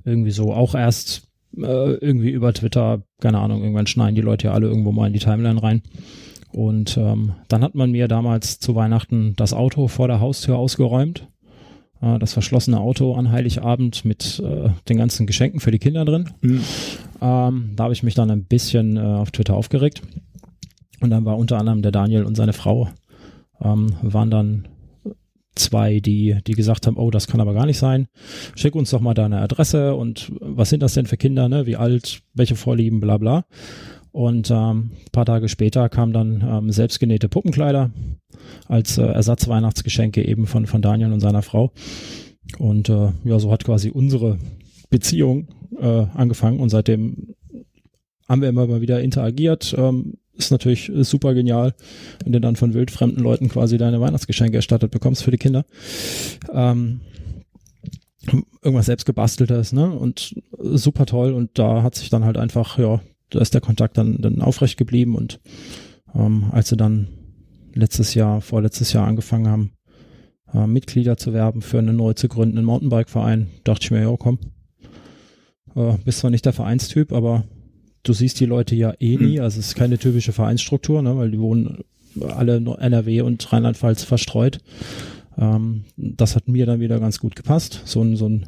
Irgendwie so. Auch erst äh, irgendwie über Twitter, keine Ahnung, irgendwann schneiden die Leute ja alle irgendwo mal in die Timeline rein. Und ähm, dann hat man mir damals zu Weihnachten das Auto vor der Haustür ausgeräumt. Äh, das verschlossene Auto an Heiligabend mit äh, den ganzen Geschenken für die Kinder drin. Mhm. Ähm, da habe ich mich dann ein bisschen äh, auf Twitter aufgeregt. Und dann war unter anderem der Daniel und seine Frau ähm, waren dann zwei, die, die gesagt haben, oh, das kann aber gar nicht sein. Schick uns doch mal deine Adresse und was sind das denn für Kinder, ne? Wie alt, welche Vorlieben, bla bla. Und ähm, paar Tage später kamen dann ähm, selbstgenähte Puppenkleider als äh, Ersatzweihnachtsgeschenke eben von, von Daniel und seiner Frau. Und äh, ja, so hat quasi unsere Beziehung äh, angefangen und seitdem haben wir immer mal wieder interagiert, ähm, ist natürlich super genial, wenn du dann von wildfremden Leuten quasi deine Weihnachtsgeschenke erstattet bekommst für die Kinder. Ähm, irgendwas selbst gebasteltes, ne? Und super toll. Und da hat sich dann halt einfach, ja, da ist der Kontakt dann, dann aufrecht geblieben. Und ähm, als sie dann letztes Jahr, vorletztes Jahr angefangen haben, äh, Mitglieder zu werben für einen neu zu gründenden Mountainbike-Verein, dachte ich mir, ja, komm, äh, bist zwar nicht der Vereinstyp, aber du siehst die Leute ja eh nie, hm. also es ist keine typische Vereinsstruktur, ne, weil die wohnen alle NRW und Rheinland-Pfalz verstreut. Ähm, das hat mir dann wieder ganz gut gepasst. So ein, so ein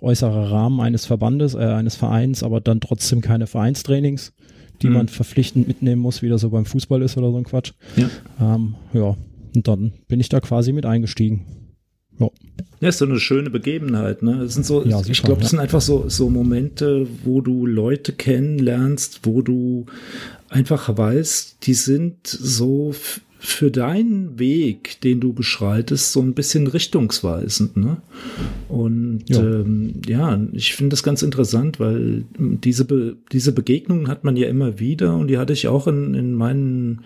äußerer Rahmen eines Verbandes, äh, eines Vereins, aber dann trotzdem keine Vereinstrainings, die mhm. man verpflichtend mitnehmen muss, wie das so beim Fußball ist oder so ein Quatsch. Ja. Ähm, ja, und dann bin ich da quasi mit eingestiegen. Ja. Ja, ist so eine schöne Begebenheit, ne? Es sind so, ja, ich glaube, es ja. sind einfach so, so Momente, wo du Leute kennenlernst, wo du einfach weißt, die sind so für deinen Weg, den du beschreitest, so ein bisschen richtungsweisend. Ne? Und ja, ähm, ja ich finde das ganz interessant, weil diese, Be diese Begegnungen hat man ja immer wieder und die hatte ich auch in, in meinen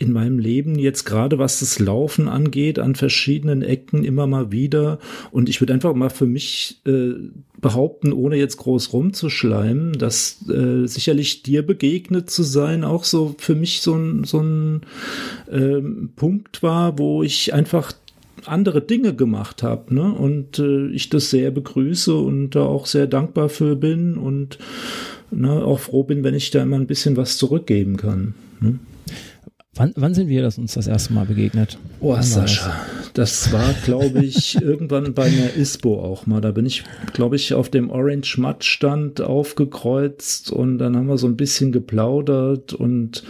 in meinem Leben jetzt gerade, was das Laufen angeht, an verschiedenen Ecken immer mal wieder. Und ich würde einfach mal für mich äh, behaupten, ohne jetzt groß rumzuschleimen, dass äh, sicherlich dir begegnet zu sein auch so für mich so ein, so ein äh, Punkt war, wo ich einfach andere Dinge gemacht habe, ne? Und äh, ich das sehr begrüße und da auch sehr dankbar für bin und ne, auch froh bin, wenn ich da immer ein bisschen was zurückgeben kann. Ne? Wann, wann sind wir das uns das erste Mal begegnet? Oh, wann Sascha, das? das war, glaube ich, *laughs* irgendwann bei einer ISPO auch mal. Da bin ich, glaube ich, auf dem Orange Matt Stand aufgekreuzt und dann haben wir so ein bisschen geplaudert und,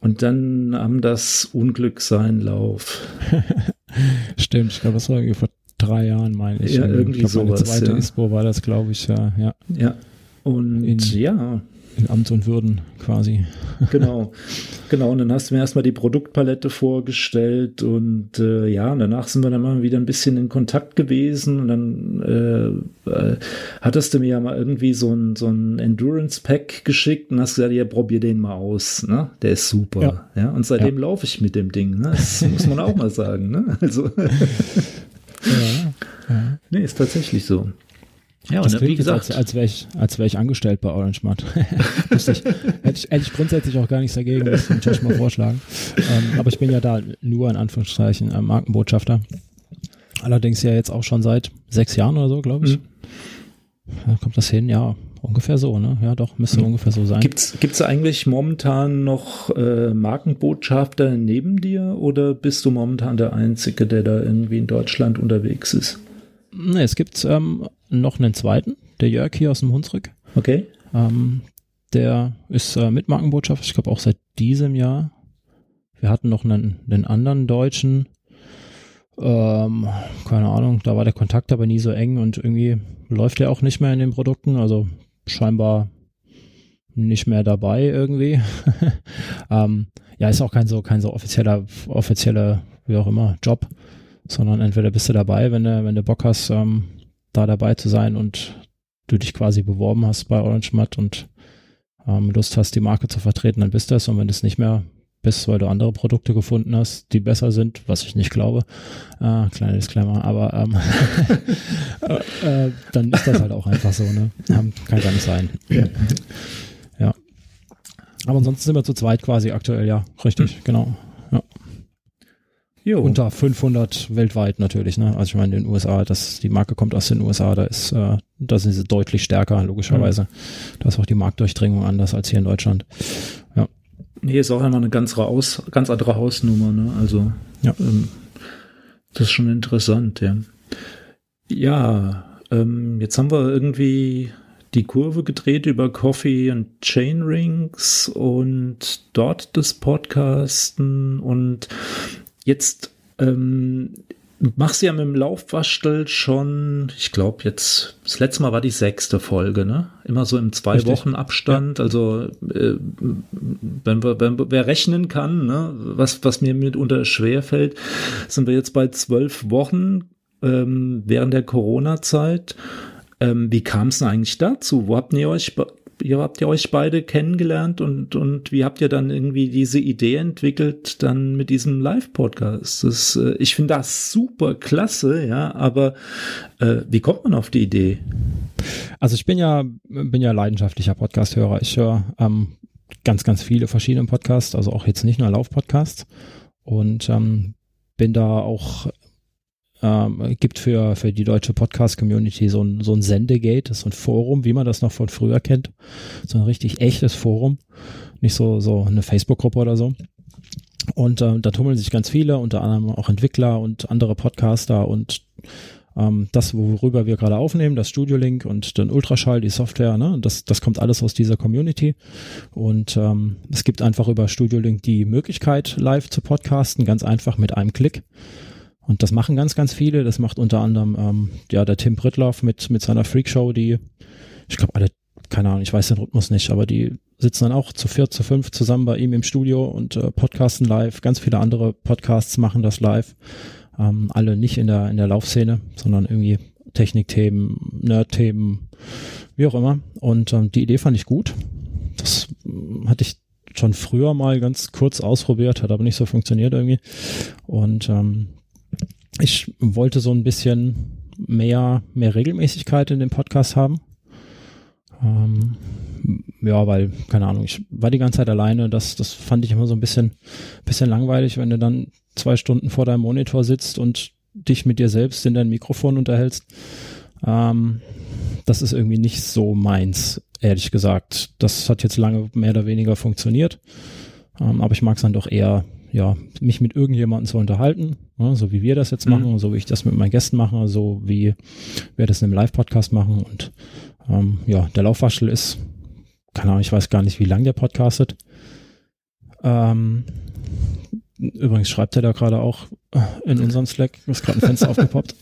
und dann haben das Unglück seinen Lauf. *laughs* Stimmt, ich glaube, das war irgendwie vor drei Jahren, meine ich. Ja, irgendwie ich glaub, sowas. Die zweite ja. ISPO war das, glaube ich, ja. Ja, ja. und In, ja in Amt und Würden quasi. *laughs* Genau, genau. Und dann hast du mir erstmal die Produktpalette vorgestellt und äh, ja, und danach sind wir dann mal wieder ein bisschen in Kontakt gewesen und dann äh, äh, hattest du mir ja mal irgendwie so ein, so ein Endurance-Pack geschickt und hast gesagt, ja, probier den mal aus, ne? Der ist super. Ja, ja? und seitdem ja. laufe ich mit dem Ding, ne? Das muss man auch mal sagen, ne? Also. *laughs* ja, ja. Nee, ist tatsächlich so. Ja, das und wie gesagt, als, als wäre ich, als wär ich angestellt bei Orange *laughs* ich, hätte, ich, hätte ich grundsätzlich auch gar nichts dagegen, das würde ich mal vorschlagen. Ähm, aber ich bin ja da nur in Anführungszeichen äh, Markenbotschafter. Allerdings ja jetzt auch schon seit sechs Jahren oder so, glaube ich. Mhm. Ja, kommt das hin? Ja, ungefähr so, ne? Ja, doch, müsste mhm. ungefähr so sein. Gibt's, gibt's eigentlich momentan noch äh, Markenbotschafter neben dir oder bist du momentan der Einzige, der da irgendwie in Deutschland unterwegs ist? Ne, es gibt ähm, noch einen zweiten, der Jörg hier aus dem Hunsrück. Okay. Ähm, der ist äh, Mitmarkenbotschafter, ich glaube auch seit diesem Jahr. Wir hatten noch einen, einen anderen Deutschen. Ähm, keine Ahnung, da war der Kontakt aber nie so eng und irgendwie läuft er auch nicht mehr in den Produkten, also scheinbar nicht mehr dabei irgendwie. *laughs* ähm, ja, ist auch kein so, kein so offizieller, offizieller, wie auch immer, Job sondern entweder bist du dabei, wenn du, wenn du Bock hast, ähm, da dabei zu sein und du dich quasi beworben hast bei Orange Mud und ähm, Lust hast, die Marke zu vertreten, dann bist du es. Und wenn du es nicht mehr bist, weil du andere Produkte gefunden hast, die besser sind, was ich nicht glaube, äh, kleiner Disclaimer, aber ähm, *laughs* äh, äh, dann ist das halt auch einfach so, ne? Kann gar nicht sein. Ja. Aber ansonsten sind wir zu zweit quasi aktuell, ja, richtig, genau. Ja. Jo. Unter 500 weltweit natürlich, ne? Also ich meine, in den USA, das, die Marke kommt aus den USA, da ist, äh, da sind sie deutlich stärker, logischerweise. Mhm. Da ist auch die Marktdurchdringung anders als hier in Deutschland. Ja. Nee, ist auch einmal eine ganz, Aus, ganz andere Hausnummer, ne? Also, ja. Ähm, das ist schon interessant, ja. Ja, ähm, jetzt haben wir irgendwie die Kurve gedreht über Coffee und Chain Rings und dort das Podcasten und Jetzt ähm, machst du ja mit dem Laufwaschel schon, ich glaube jetzt, das letzte Mal war die sechste Folge, ne? Immer so im zwei Richtig. Wochen Abstand. Ja. Also äh, wenn wir, wenn wer rechnen kann, ne, was, was mir mitunter schwer fällt, sind wir jetzt bei zwölf Wochen ähm, während der Corona-Zeit. Ähm, wie kam es denn eigentlich dazu? Wo habt ihr euch ihr habt ja euch beide kennengelernt und, und wie habt ihr dann irgendwie diese Idee entwickelt, dann mit diesem Live-Podcast? Äh, ich finde das super klasse, ja, aber äh, wie kommt man auf die Idee? Also ich bin ja, bin ja leidenschaftlicher Podcast-Hörer. Ich höre ähm, ganz, ganz viele verschiedene Podcasts, also auch jetzt nicht nur Lauf-Podcasts und ähm, bin da auch ähm, gibt für, für die deutsche Podcast-Community so ein, so ein Sendegate, so ein Forum, wie man das noch von früher kennt. So ein richtig echtes Forum. Nicht so, so eine Facebook-Gruppe oder so. Und äh, da tummeln sich ganz viele, unter anderem auch Entwickler und andere Podcaster und ähm, das, worüber wir gerade aufnehmen, das Studio Link und den Ultraschall, die Software, ne, das, das kommt alles aus dieser Community. Und ähm, es gibt einfach über Studio Link die Möglichkeit, live zu podcasten, ganz einfach mit einem Klick. Und das machen ganz, ganz viele. Das macht unter anderem ähm, ja der Tim Brittloff mit, mit seiner Freakshow, die, ich glaube, alle, keine Ahnung, ich weiß den Rhythmus nicht, aber die sitzen dann auch zu vier, zu fünf zusammen bei ihm im Studio und äh, podcasten live. Ganz viele andere Podcasts machen das live. Ähm, alle nicht in der, in der Laufszene, sondern irgendwie Technikthemen, Nerdthemen, wie auch immer. Und ähm, die Idee fand ich gut. Das hm, hatte ich schon früher mal ganz kurz ausprobiert, hat aber nicht so funktioniert irgendwie. Und ähm, ich wollte so ein bisschen mehr, mehr Regelmäßigkeit in dem Podcast haben. Ähm, ja, weil, keine Ahnung, ich war die ganze Zeit alleine. Das, das fand ich immer so ein bisschen, bisschen langweilig, wenn du dann zwei Stunden vor deinem Monitor sitzt und dich mit dir selbst in dein Mikrofon unterhältst. Ähm, das ist irgendwie nicht so meins, ehrlich gesagt. Das hat jetzt lange mehr oder weniger funktioniert. Ähm, aber ich mag es dann doch eher, ja, mich mit irgendjemandem zu unterhalten, ja, so wie wir das jetzt machen, mhm. so wie ich das mit meinen Gästen mache, so wie wir das in einem Live-Podcast machen. Und ähm, ja, der Laufwaschel ist, keine Ahnung, ich weiß gar nicht, wie lang der podcastet. Ähm, übrigens schreibt er da gerade auch in unserem Slack, ist gerade ein Fenster *laughs* aufgepoppt.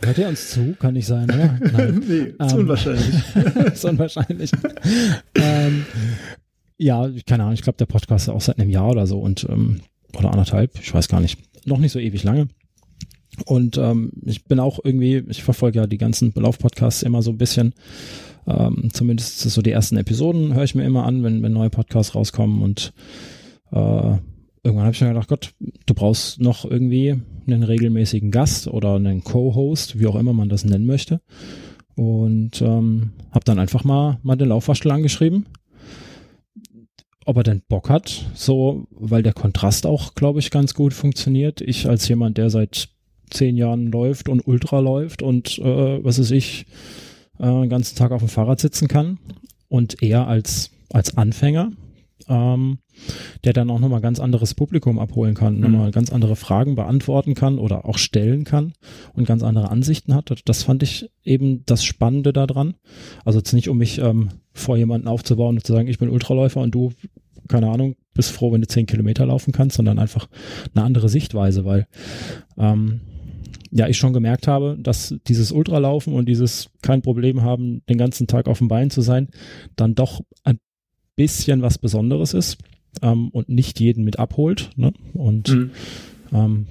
Gehört er uns zu? Kann nicht sein, oder? *laughs* Nein. nee, ist ähm, unwahrscheinlich. *laughs* ist unwahrscheinlich. ähm, ja, keine Ahnung, ich glaube, der Podcast ist auch seit einem Jahr oder so und ähm, oder anderthalb, ich weiß gar nicht. Noch nicht so ewig lange. Und ähm, ich bin auch irgendwie, ich verfolge ja die ganzen Lauf-Podcasts immer so ein bisschen. Ähm, zumindest so die ersten Episoden höre ich mir immer an, wenn, wenn neue Podcasts rauskommen. Und äh, irgendwann habe ich mir gedacht, Gott, du brauchst noch irgendwie einen regelmäßigen Gast oder einen Co-Host, wie auch immer man das nennen möchte. Und ähm, habe dann einfach mal, mal den Laufwaschel angeschrieben ob er denn Bock hat, so, weil der Kontrast auch, glaube ich, ganz gut funktioniert. Ich als jemand, der seit zehn Jahren läuft und Ultra läuft und äh, was weiß ich, äh, den ganzen Tag auf dem Fahrrad sitzen kann und er als, als Anfänger, ähm, der dann auch nochmal ganz anderes Publikum abholen kann, mhm. nochmal ganz andere Fragen beantworten kann oder auch stellen kann und ganz andere Ansichten hat. Das fand ich eben das Spannende daran. Also jetzt nicht, um mich ähm, vor jemanden aufzubauen und zu sagen, ich bin Ultraläufer und du, keine Ahnung, bist froh, wenn du zehn Kilometer laufen kannst, sondern einfach eine andere Sichtweise, weil ähm, ja, ich schon gemerkt habe, dass dieses Ultralaufen und dieses kein Problem haben, den ganzen Tag auf dem Bein zu sein, dann doch ein bisschen was Besonderes ist ähm, und nicht jeden mit abholt. Ne? Und mhm. ähm,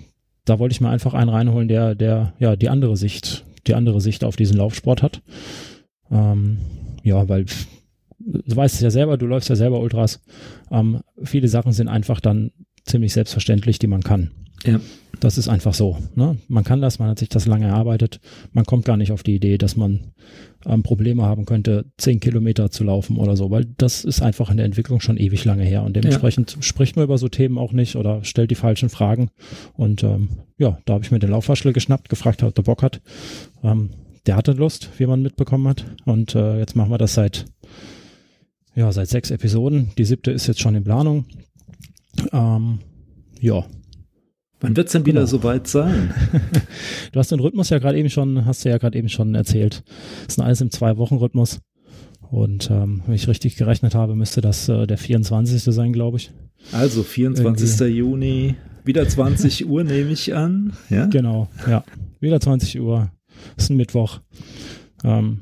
da wollte ich mir einfach einen reinholen, der, der ja die andere Sicht, die andere Sicht auf diesen Laufsport hat. Ähm, ja, weil du weißt es ja selber, du läufst ja selber Ultras. Ähm, viele Sachen sind einfach dann ziemlich selbstverständlich, die man kann. Ja. Das ist einfach so. Ne? Man kann das, man hat sich das lange erarbeitet. Man kommt gar nicht auf die Idee, dass man ähm, Probleme haben könnte, zehn Kilometer zu laufen oder so, weil das ist einfach in der Entwicklung schon ewig lange her und dementsprechend ja. spricht man über so Themen auch nicht oder stellt die falschen Fragen. Und ähm, ja, da habe ich mir den Laufwaschel geschnappt, gefragt, ob der Bock hat. Ähm, der hatte Lust, wie man mitbekommen hat. Und äh, jetzt machen wir das seit ja seit sechs Episoden. Die siebte ist jetzt schon in Planung. Ähm, ja, Wann wird es denn wieder genau. soweit sein? *laughs* du hast den Rhythmus ja gerade eben schon, hast du ja gerade eben schon erzählt. Das ist alles im Zwei-Wochen-Rhythmus. Und ähm, wenn ich richtig gerechnet habe, müsste das äh, der 24. sein, glaube ich. Also 24. Irgendwie. Juni, wieder 20 Uhr nehme ich an. Ja? Genau, ja. Wieder 20 Uhr. Das ist ein Mittwoch. Ähm,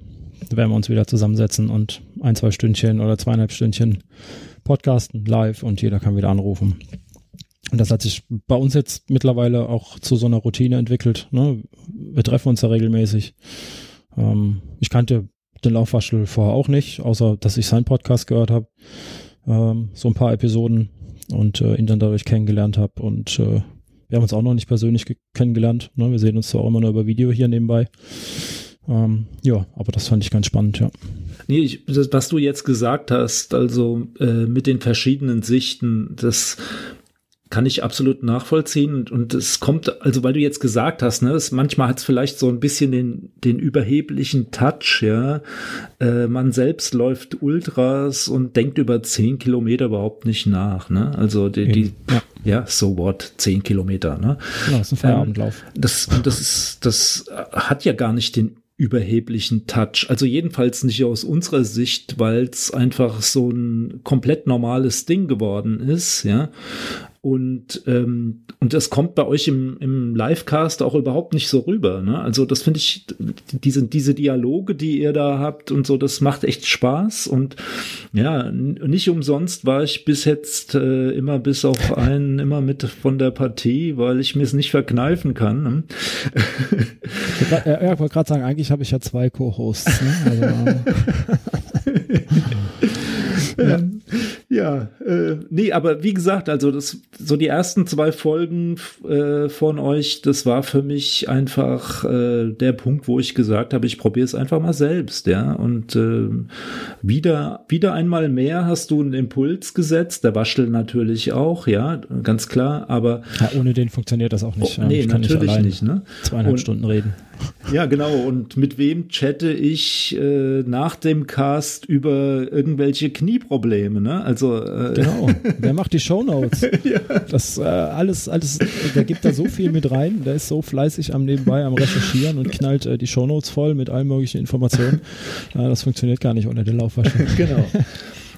da werden wir uns wieder zusammensetzen und ein, zwei Stündchen oder zweieinhalb Stündchen podcasten live und jeder kann wieder anrufen. Und das hat sich bei uns jetzt mittlerweile auch zu so einer Routine entwickelt. Ne? Wir treffen uns ja regelmäßig. Ähm, ich kannte den Laufwaschel vorher auch nicht, außer dass ich seinen Podcast gehört habe. Ähm, so ein paar Episoden und äh, ihn dann dadurch kennengelernt habe. Und äh, wir haben uns auch noch nicht persönlich kennengelernt. Ne? Wir sehen uns zwar auch immer nur über Video hier nebenbei. Ähm, ja, aber das fand ich ganz spannend, ja. Nee, ich, das, was du jetzt gesagt hast, also äh, mit den verschiedenen Sichten, das kann ich absolut nachvollziehen. Und es kommt, also weil du jetzt gesagt hast, ne, es, manchmal hat es vielleicht so ein bisschen den, den überheblichen Touch, ja. Äh, man selbst läuft Ultras und denkt über zehn Kilometer überhaupt nicht nach, ne? Also die, die ja. ja. so what, zehn Kilometer, ne? Das ist ein Feierabendlauf. Ähm, das, das ist, das hat ja gar nicht den überheblichen Touch. Also jedenfalls nicht aus unserer Sicht, weil es einfach so ein komplett normales Ding geworden ist, ja. Und, ähm, und das kommt bei euch im, im Livecast auch überhaupt nicht so rüber. Ne? Also das finde ich, diese, diese Dialoge, die ihr da habt und so, das macht echt Spaß. Und ja, nicht umsonst war ich bis jetzt äh, immer bis auf *laughs* einen immer mit von der Partie, weil ich mir es nicht verkneifen kann. Ne? ja, ich wollte gerade sagen, eigentlich habe ich ja zwei Co-Hosts. Ne? Also, *laughs* ja, ja äh, nee, aber wie gesagt, also das, so die ersten zwei Folgen äh, von euch, das war für mich einfach äh, der Punkt, wo ich gesagt habe, ich probiere es einfach mal selbst, ja. Und äh, wieder, wieder einmal mehr hast du einen Impuls gesetzt, der Waschel natürlich auch, ja, ganz klar, aber ja, ohne den funktioniert das auch nicht. Oh, nee, natürlich nicht, nicht, ne? Zweieinhalb Und, Stunden reden. *laughs* Ja, genau. Und mit wem chatte ich äh, nach dem Cast über irgendwelche Knieprobleme? Ne? Also äh genau. *laughs* Wer macht die Shownotes? ja. Das äh, alles, alles. Der gibt da so viel mit rein. Der ist so fleißig am nebenbei am Recherchieren und knallt äh, die Shownotes voll mit allen möglichen Informationen. Äh, das funktioniert gar nicht ohne den Laufwaschen. genau. *laughs*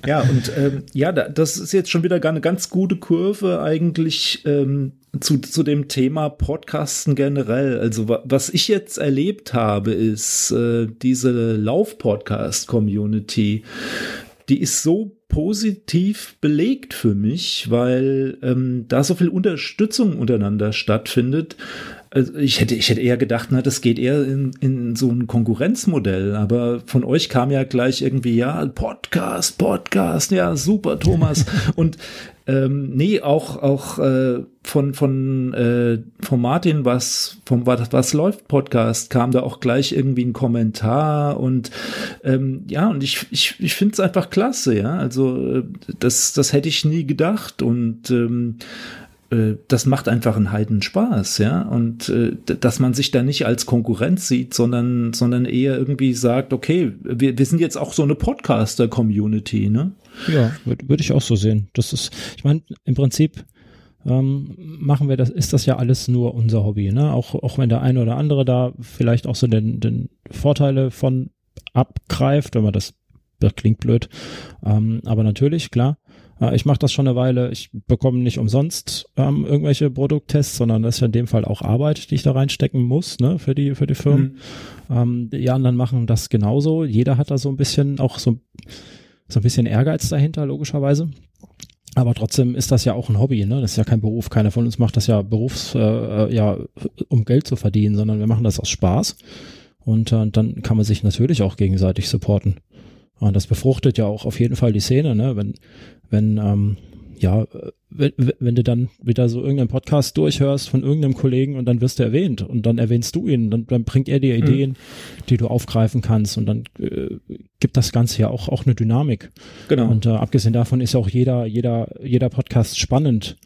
Ja, und ähm, ja, das ist jetzt schon wieder gar eine ganz gute Kurve eigentlich ähm, zu, zu dem Thema Podcasten generell. Also was ich jetzt erlebt habe, ist äh, diese Lauf-Podcast-Community, die ist so positiv belegt für mich, weil ähm, da so viel Unterstützung untereinander stattfindet. Also ich hätte, ich hätte eher gedacht, na, das geht eher in, in so ein Konkurrenzmodell, aber von euch kam ja gleich irgendwie, ja, Podcast, Podcast, ja, super, Thomas. *laughs* Und ähm, nee, auch, auch äh, von, von, äh, von Martin, was vom was, was läuft Podcast, kam da auch gleich irgendwie ein Kommentar und ähm, ja, und ich, ich, ich finde es einfach klasse, ja. Also äh, das, das hätte ich nie gedacht. Und ähm, äh, das macht einfach einen Heiden Spaß, ja. Und äh, dass man sich da nicht als Konkurrenz sieht, sondern, sondern eher irgendwie sagt, okay, wir, wir sind jetzt auch so eine Podcaster-Community, ne? Ja, würde würd ich auch so sehen. Das ist, ich meine, im Prinzip ähm, machen wir das, ist das ja alles nur unser Hobby, ne? Auch, auch wenn der eine oder andere da vielleicht auch so den, den Vorteile von abgreift, wenn man das, das klingt blöd. Ähm, aber natürlich, klar, äh, ich mache das schon eine Weile. Ich bekomme nicht umsonst ähm, irgendwelche Produkttests, sondern das ist ja in dem Fall auch Arbeit, die ich da reinstecken muss, ne, für die, für die Firmen. Mhm. Ähm, die anderen machen das genauso. Jeder hat da so ein bisschen auch so, so ein bisschen Ehrgeiz dahinter, logischerweise. Aber trotzdem ist das ja auch ein Hobby, ne? Das ist ja kein Beruf. Keiner von uns macht das ja berufs, äh, äh ja, um Geld zu verdienen, sondern wir machen das aus Spaß. Und äh, dann kann man sich natürlich auch gegenseitig supporten. Und das befruchtet ja auch auf jeden Fall die Szene, ne? Wenn, wenn, ähm, ja, wenn, wenn du dann wieder so irgendeinen Podcast durchhörst von irgendeinem Kollegen und dann wirst du erwähnt und dann erwähnst du ihn, dann, dann bringt er dir mhm. Ideen, mhm. die du aufgreifen kannst und dann äh, gibt das Ganze ja auch, auch eine Dynamik. Genau. Und äh, abgesehen davon ist auch jeder, jeder, jeder Podcast spannend.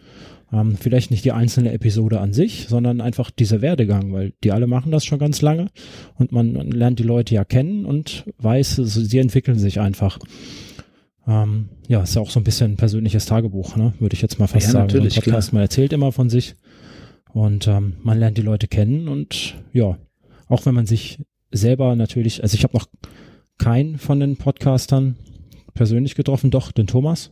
Ähm, vielleicht nicht die einzelne Episode an sich, sondern einfach dieser Werdegang, weil die alle machen das schon ganz lange und man, man lernt die Leute ja kennen und weiß, sie entwickeln sich einfach. Ähm, ja, ist ja auch so ein bisschen ein persönliches Tagebuch, ne? würde ich jetzt mal fast ja, sagen. Natürlich, so Podcast, man erzählt immer von sich und ähm, man lernt die Leute kennen und ja, auch wenn man sich selber natürlich, also ich habe noch keinen von den Podcastern persönlich getroffen, doch den Thomas.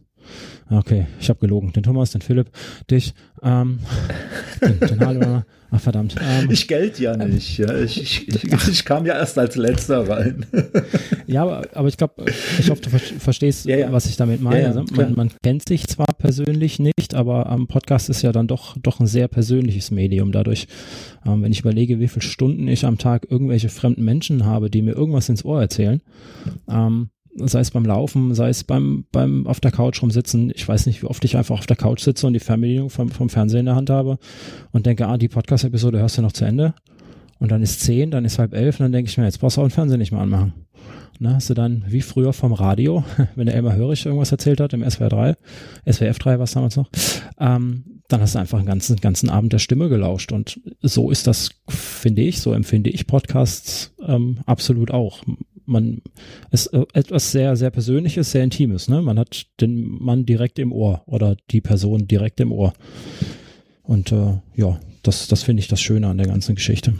Okay, ich habe gelogen. Den Thomas, den Philipp, dich, ähm, *laughs* den, den Hallo. Ach verdammt. Ähm, ich gelt ja nicht. Ja. Ich, ich, ich, ich, kam ja erst als letzter rein. *laughs* ja, aber, aber ich glaube, ich hoffe, du verstehst, ja, ja. was ich damit meine. Ja, man, man, kennt sich zwar persönlich nicht, aber am Podcast ist ja dann doch, doch ein sehr persönliches Medium. Dadurch, ähm, wenn ich überlege, wie viele Stunden ich am Tag irgendwelche fremden Menschen habe, die mir irgendwas ins Ohr erzählen, ähm, sei es beim Laufen, sei es beim, beim auf der Couch rumsitzen. Ich weiß nicht, wie oft ich einfach auf der Couch sitze und die Fernbedienung vom, vom Fernsehen in der Hand habe und denke, ah, die Podcast-Episode hörst du noch zu Ende. Und dann ist zehn, dann ist halb elf und dann denke ich mir, jetzt brauchst du auch den Fernseher nicht mehr anmachen. Na, hast du dann wie früher vom Radio, *laughs* wenn der Elmar Hörig irgendwas erzählt hat, im SWR 3, SWF 3 war es damals noch, ähm, dann hast du einfach einen ganzen, ganzen Abend der Stimme gelauscht. Und so ist das, finde ich, so empfinde ich Podcasts ähm, absolut auch man ist äh, etwas sehr, sehr Persönliches, sehr Intimes. Ne? Man hat den Mann direkt im Ohr oder die Person direkt im Ohr. Und äh, ja, das, das finde ich das Schöne an der ganzen Geschichte.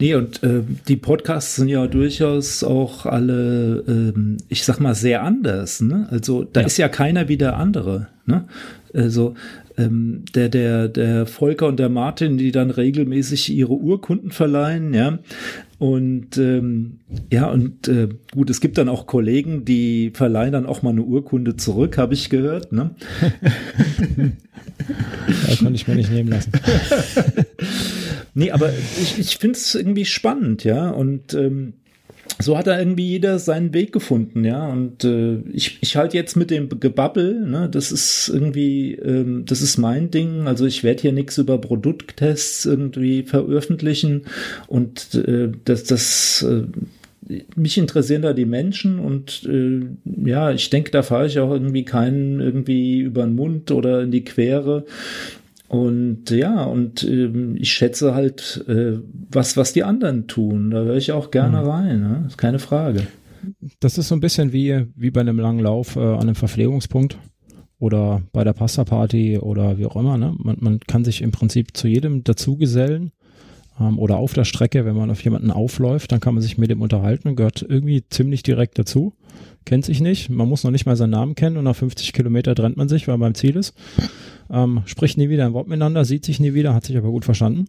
Nee, und äh, die Podcasts sind ja durchaus auch alle, ähm, ich sag mal, sehr anders. Ne? Also da ja. ist ja keiner wie der andere. Ne? Also ähm, der, der, der Volker und der Martin, die dann regelmäßig ihre Urkunden verleihen, ja. Und ähm, ja, und äh, gut, es gibt dann auch Kollegen, die verleihen dann auch mal eine Urkunde zurück, habe ich gehört. Ne? *laughs* da konnte ich mir nicht nehmen lassen. *laughs* nee, aber ich, ich finde es irgendwie spannend, ja. Und ähm, so hat da irgendwie jeder seinen Weg gefunden, ja. Und äh, ich, ich halte jetzt mit dem Gebabbel, ne, das ist irgendwie, ähm, das ist mein Ding. Also ich werde hier nichts über Produkttests irgendwie veröffentlichen und äh, das, das äh, mich interessieren da die Menschen und äh, ja, ich denke, da fahre ich auch irgendwie keinen irgendwie über den Mund oder in die Quere. Und ja, und ähm, ich schätze halt, äh, was, was die anderen tun. Da höre ich auch gerne mhm. rein, ne? ist keine Frage. Das ist so ein bisschen wie, wie bei einem langen Lauf äh, an einem Verpflegungspunkt oder bei der Pasta-Party oder wie auch immer. Ne? Man, man kann sich im Prinzip zu jedem dazugesellen ähm, oder auf der Strecke, wenn man auf jemanden aufläuft, dann kann man sich mit dem unterhalten, gehört irgendwie ziemlich direkt dazu. Kennt sich nicht, man muss noch nicht mal seinen Namen kennen und nach 50 Kilometer trennt man sich, weil man beim Ziel ist ähm, spricht nie wieder ein Wort miteinander, sieht sich nie wieder, hat sich aber gut verstanden.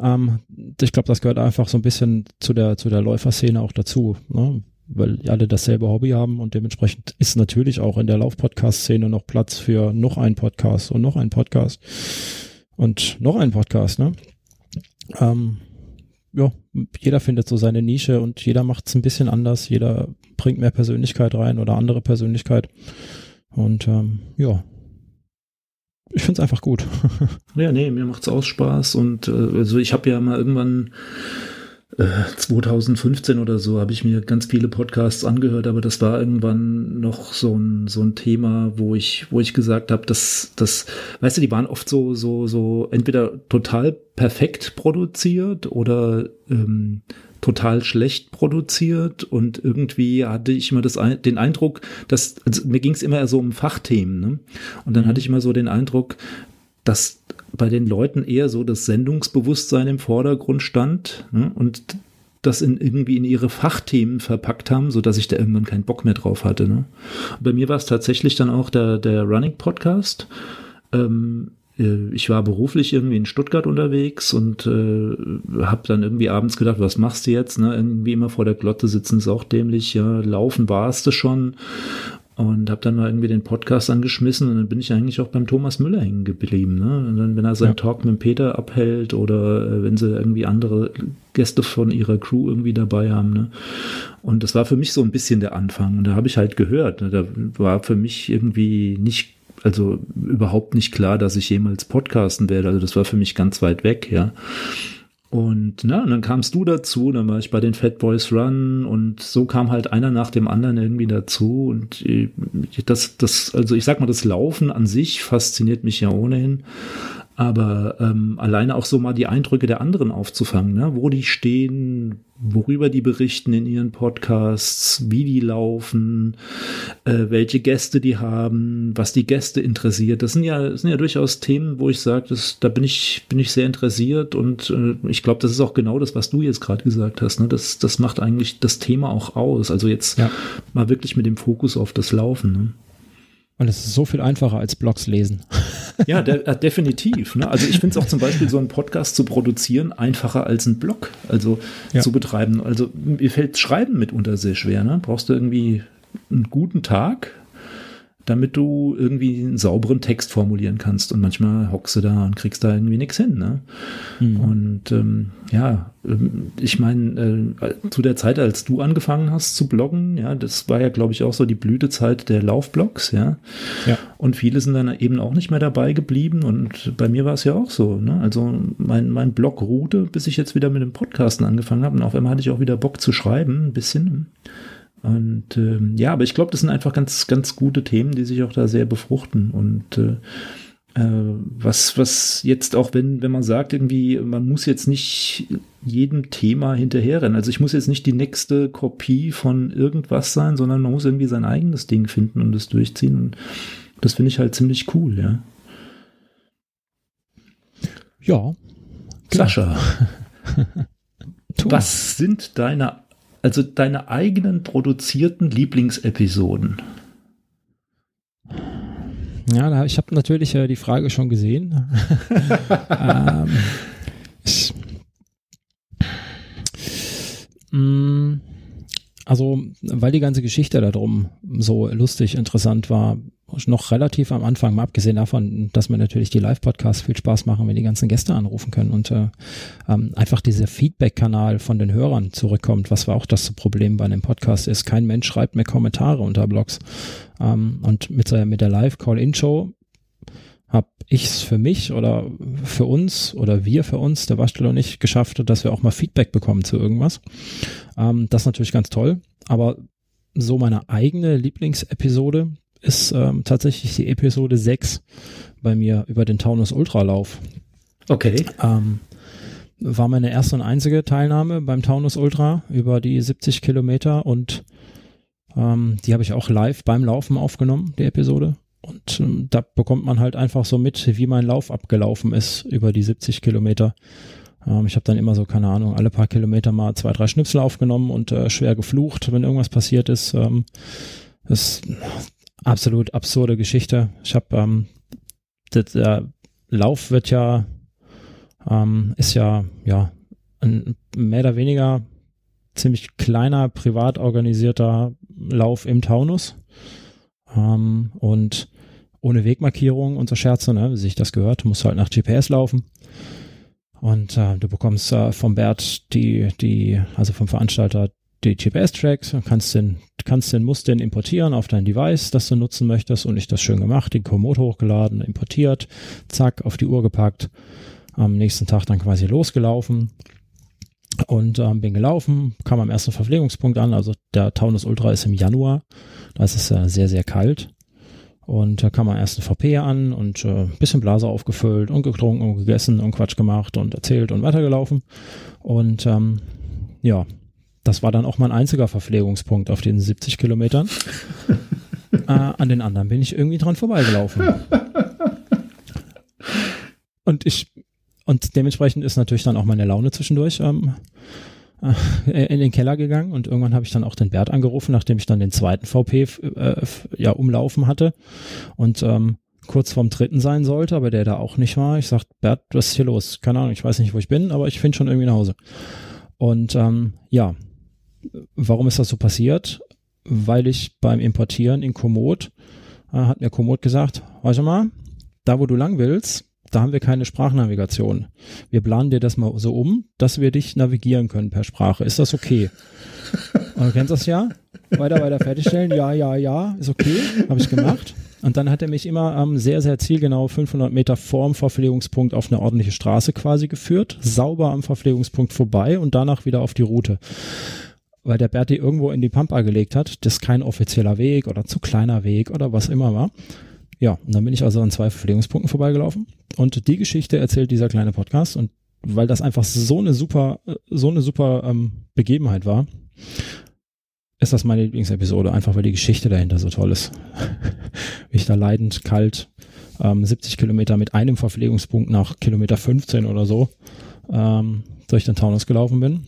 Ähm, ich glaube, das gehört einfach so ein bisschen zu der, zu der Läuferszene auch dazu, ne? weil alle dasselbe Hobby haben und dementsprechend ist natürlich auch in der Lauf-Podcast-Szene noch Platz für noch einen Podcast und noch einen Podcast und noch einen Podcast, ne? Ähm, ja, jeder findet so seine Nische und jeder macht es ein bisschen anders. Jeder bringt mehr Persönlichkeit rein oder andere Persönlichkeit. Und ähm, ja, ich finde es einfach gut. *laughs* ja, nee, mir macht es auch Spaß und äh, also ich habe ja mal irgendwann 2015 äh, oder so habe ich mir ganz viele Podcasts angehört, aber das war irgendwann noch so ein, so ein Thema, wo ich, wo ich gesagt habe, dass, das, weißt du, die waren oft so, so, so entweder total perfekt produziert oder ähm, total schlecht produziert und irgendwie hatte ich immer das, den Eindruck, dass also mir ging es immer so um Fachthemen. Ne? Und dann mhm. hatte ich immer so den Eindruck, dass bei den Leuten eher so das Sendungsbewusstsein im Vordergrund stand ne? und das in, irgendwie in ihre Fachthemen verpackt haben, so dass ich da irgendwann keinen Bock mehr drauf hatte. Ne? bei mir war es tatsächlich dann auch der, der Running Podcast. Ähm, äh, ich war beruflich irgendwie in Stuttgart unterwegs und äh, habe dann irgendwie abends gedacht, was machst du jetzt? Ne? Irgendwie immer vor der Glotte sitzen ist auch dämlich. Ja, laufen warst du schon. Und habe dann mal irgendwie den Podcast angeschmissen und dann bin ich eigentlich auch beim Thomas Müller hängen geblieben. Ne? Und dann, wenn er seinen ja. Talk mit Peter abhält oder äh, wenn sie irgendwie andere Gäste von ihrer Crew irgendwie dabei haben. Ne? Und das war für mich so ein bisschen der Anfang. Und da habe ich halt gehört, ne? da war für mich irgendwie nicht, also überhaupt nicht klar, dass ich jemals podcasten werde. Also das war für mich ganz weit weg, ja. Und, na, und dann kamst du dazu, dann war ich bei den Fat Boys Run und so kam halt einer nach dem anderen irgendwie dazu. Und äh, das, das, also ich sag mal, das Laufen an sich fasziniert mich ja ohnehin. Aber ähm, alleine auch so mal die Eindrücke der anderen aufzufangen, ne? wo die stehen, worüber die berichten in ihren Podcasts, wie die laufen, äh, welche Gäste die haben, was die Gäste interessiert. Das sind ja, das sind ja durchaus Themen, wo ich sage, da bin ich, bin ich sehr interessiert und äh, ich glaube, das ist auch genau das, was du jetzt gerade gesagt hast. Ne? Das, das macht eigentlich das Thema auch aus. Also jetzt ja. mal wirklich mit dem Fokus auf das Laufen. Ne? Und es ist so viel einfacher als Blogs lesen. *laughs* Ja, de äh, definitiv. Ne? Also ich finde es auch zum Beispiel so einen Podcast zu produzieren einfacher als einen Blog, also ja. zu betreiben. Also mir fällt Schreiben mitunter sehr schwer. Ne? Brauchst du irgendwie einen guten Tag, damit du irgendwie einen sauberen Text formulieren kannst. Und manchmal hockst du da und kriegst da irgendwie nichts hin. Ne? Mhm. Und ähm, ja, ähm, ich meine, äh, zu der Zeit, als du angefangen hast zu bloggen, ja, das war ja, glaube ich, auch so die Blütezeit der Laufblogs, ja. ja. Und viele sind dann eben auch nicht mehr dabei geblieben. Und bei mir war es ja auch so. Ne? Also mein, mein Blog ruhte, bis ich jetzt wieder mit dem Podcasten angefangen habe. Und auf einmal hatte ich auch wieder Bock zu schreiben, ein bisschen. Und äh, ja, aber ich glaube, das sind einfach ganz, ganz gute Themen, die sich auch da sehr befruchten. Und äh, äh, was, was jetzt auch, wenn, wenn man sagt, irgendwie, man muss jetzt nicht jedem Thema hinterherrennen. Also ich muss jetzt nicht die nächste Kopie von irgendwas sein, sondern man muss irgendwie sein eigenes Ding finden und es durchziehen. Und das finde ich halt ziemlich cool, ja. Ja. Sascha. *laughs* was sind deine also deine eigenen produzierten Lieblingsepisoden. Ja, ich habe natürlich äh, die Frage schon gesehen. *laughs* ähm, ich, mh, mm, also, weil die ganze Geschichte darum so lustig, interessant war, noch relativ am Anfang, mal abgesehen davon, dass mir natürlich die Live-Podcasts viel Spaß machen, wenn die ganzen Gäste anrufen können und äh, ähm, einfach dieser Feedback-Kanal von den Hörern zurückkommt, was war auch das Problem bei einem Podcast ist. Kein Mensch schreibt mir Kommentare unter Blogs. Ähm, und mit, mit der Live-Call-In-Show habe ich es für mich oder für uns oder wir für uns, der Waschstelle und ich, geschafft, dass wir auch mal Feedback bekommen zu irgendwas. Ähm, das ist natürlich ganz toll, aber so meine eigene Lieblingsepisode ist ähm, tatsächlich die Episode 6 bei mir über den Taunus Ultralauf. Okay. Ähm, war meine erste und einzige Teilnahme beim Taunus Ultra über die 70 Kilometer und ähm, die habe ich auch live beim Laufen aufgenommen, die Episode. Und ähm, da bekommt man halt einfach so mit, wie mein Lauf abgelaufen ist über die 70 Kilometer. Ähm, ich habe dann immer so, keine Ahnung, alle paar Kilometer mal zwei, drei Schnipsel aufgenommen und äh, schwer geflucht, wenn irgendwas passiert ist. Ähm, das ist absolut absurde Geschichte. Ich habe, ähm, der Lauf wird ja, ähm, ist ja, ja, ein mehr oder weniger ziemlich kleiner, privat organisierter Lauf im Taunus. Ähm, und ohne Wegmarkierung und so Scherze, ne, wie sich das gehört, musst halt nach GPS laufen. Und äh, du bekommst äh, vom Bert die, die, also vom Veranstalter die GPS-Tracks, kannst den, kannst den, musst den importieren auf dein Device, das du nutzen möchtest und ich das schön gemacht, den Komoot hochgeladen, importiert, zack, auf die Uhr gepackt, am nächsten Tag dann quasi losgelaufen und ähm, bin gelaufen, kam am ersten Verpflegungspunkt an, also der Taunus Ultra ist im Januar, da ist es äh, sehr, sehr kalt und da kam am ersten VP an und äh, bisschen Blase aufgefüllt und getrunken und gegessen und Quatsch gemacht und erzählt und weitergelaufen. Und ähm, ja, das war dann auch mein einziger Verpflegungspunkt auf den 70 Kilometern. *laughs* äh, an den anderen bin ich irgendwie dran vorbeigelaufen. und ich, und dementsprechend ist natürlich dann auch meine Laune zwischendurch ähm, äh, in den Keller gegangen und irgendwann habe ich dann auch den Bert angerufen, nachdem ich dann den zweiten VP äh, ja umlaufen hatte und ähm, kurz vorm dritten sein sollte, aber der da auch nicht war. Ich sagte, Bert, was ist hier los? Keine Ahnung, ich weiß nicht, wo ich bin, aber ich finde schon irgendwie nach Hause. Und ähm, ja, warum ist das so passiert? weil ich beim Importieren in Komoot, äh, hat mir Komoot gesagt, weißt du mal, da wo du lang willst, da haben wir keine Sprachnavigation. Wir planen dir das mal so um, dass wir dich navigieren können per Sprache. Ist das okay? *laughs* Und du kennst das ja? Weiter, weiter fertigstellen. Ja, ja, ja, ist okay. Habe ich gemacht. Und dann hat er mich immer ähm, sehr, sehr zielgenau 500 Meter vorm Verpflegungspunkt auf eine ordentliche Straße quasi geführt, sauber am Verpflegungspunkt vorbei und danach wieder auf die Route. Weil der Berti irgendwo in die Pampa gelegt hat, das kein offizieller Weg oder zu kleiner Weg oder was immer war. Ja, und dann bin ich also an zwei Verpflegungspunkten vorbeigelaufen. Und die Geschichte erzählt dieser kleine Podcast. Und weil das einfach so eine super, so eine super ähm, Begebenheit war, ist das meine Lieblingsepisode, einfach weil die Geschichte dahinter so toll ist. *laughs* Wie ich da leidend, kalt, ähm, 70 Kilometer mit einem Verpflegungspunkt nach Kilometer 15 oder so ähm, durch den Taunus gelaufen bin.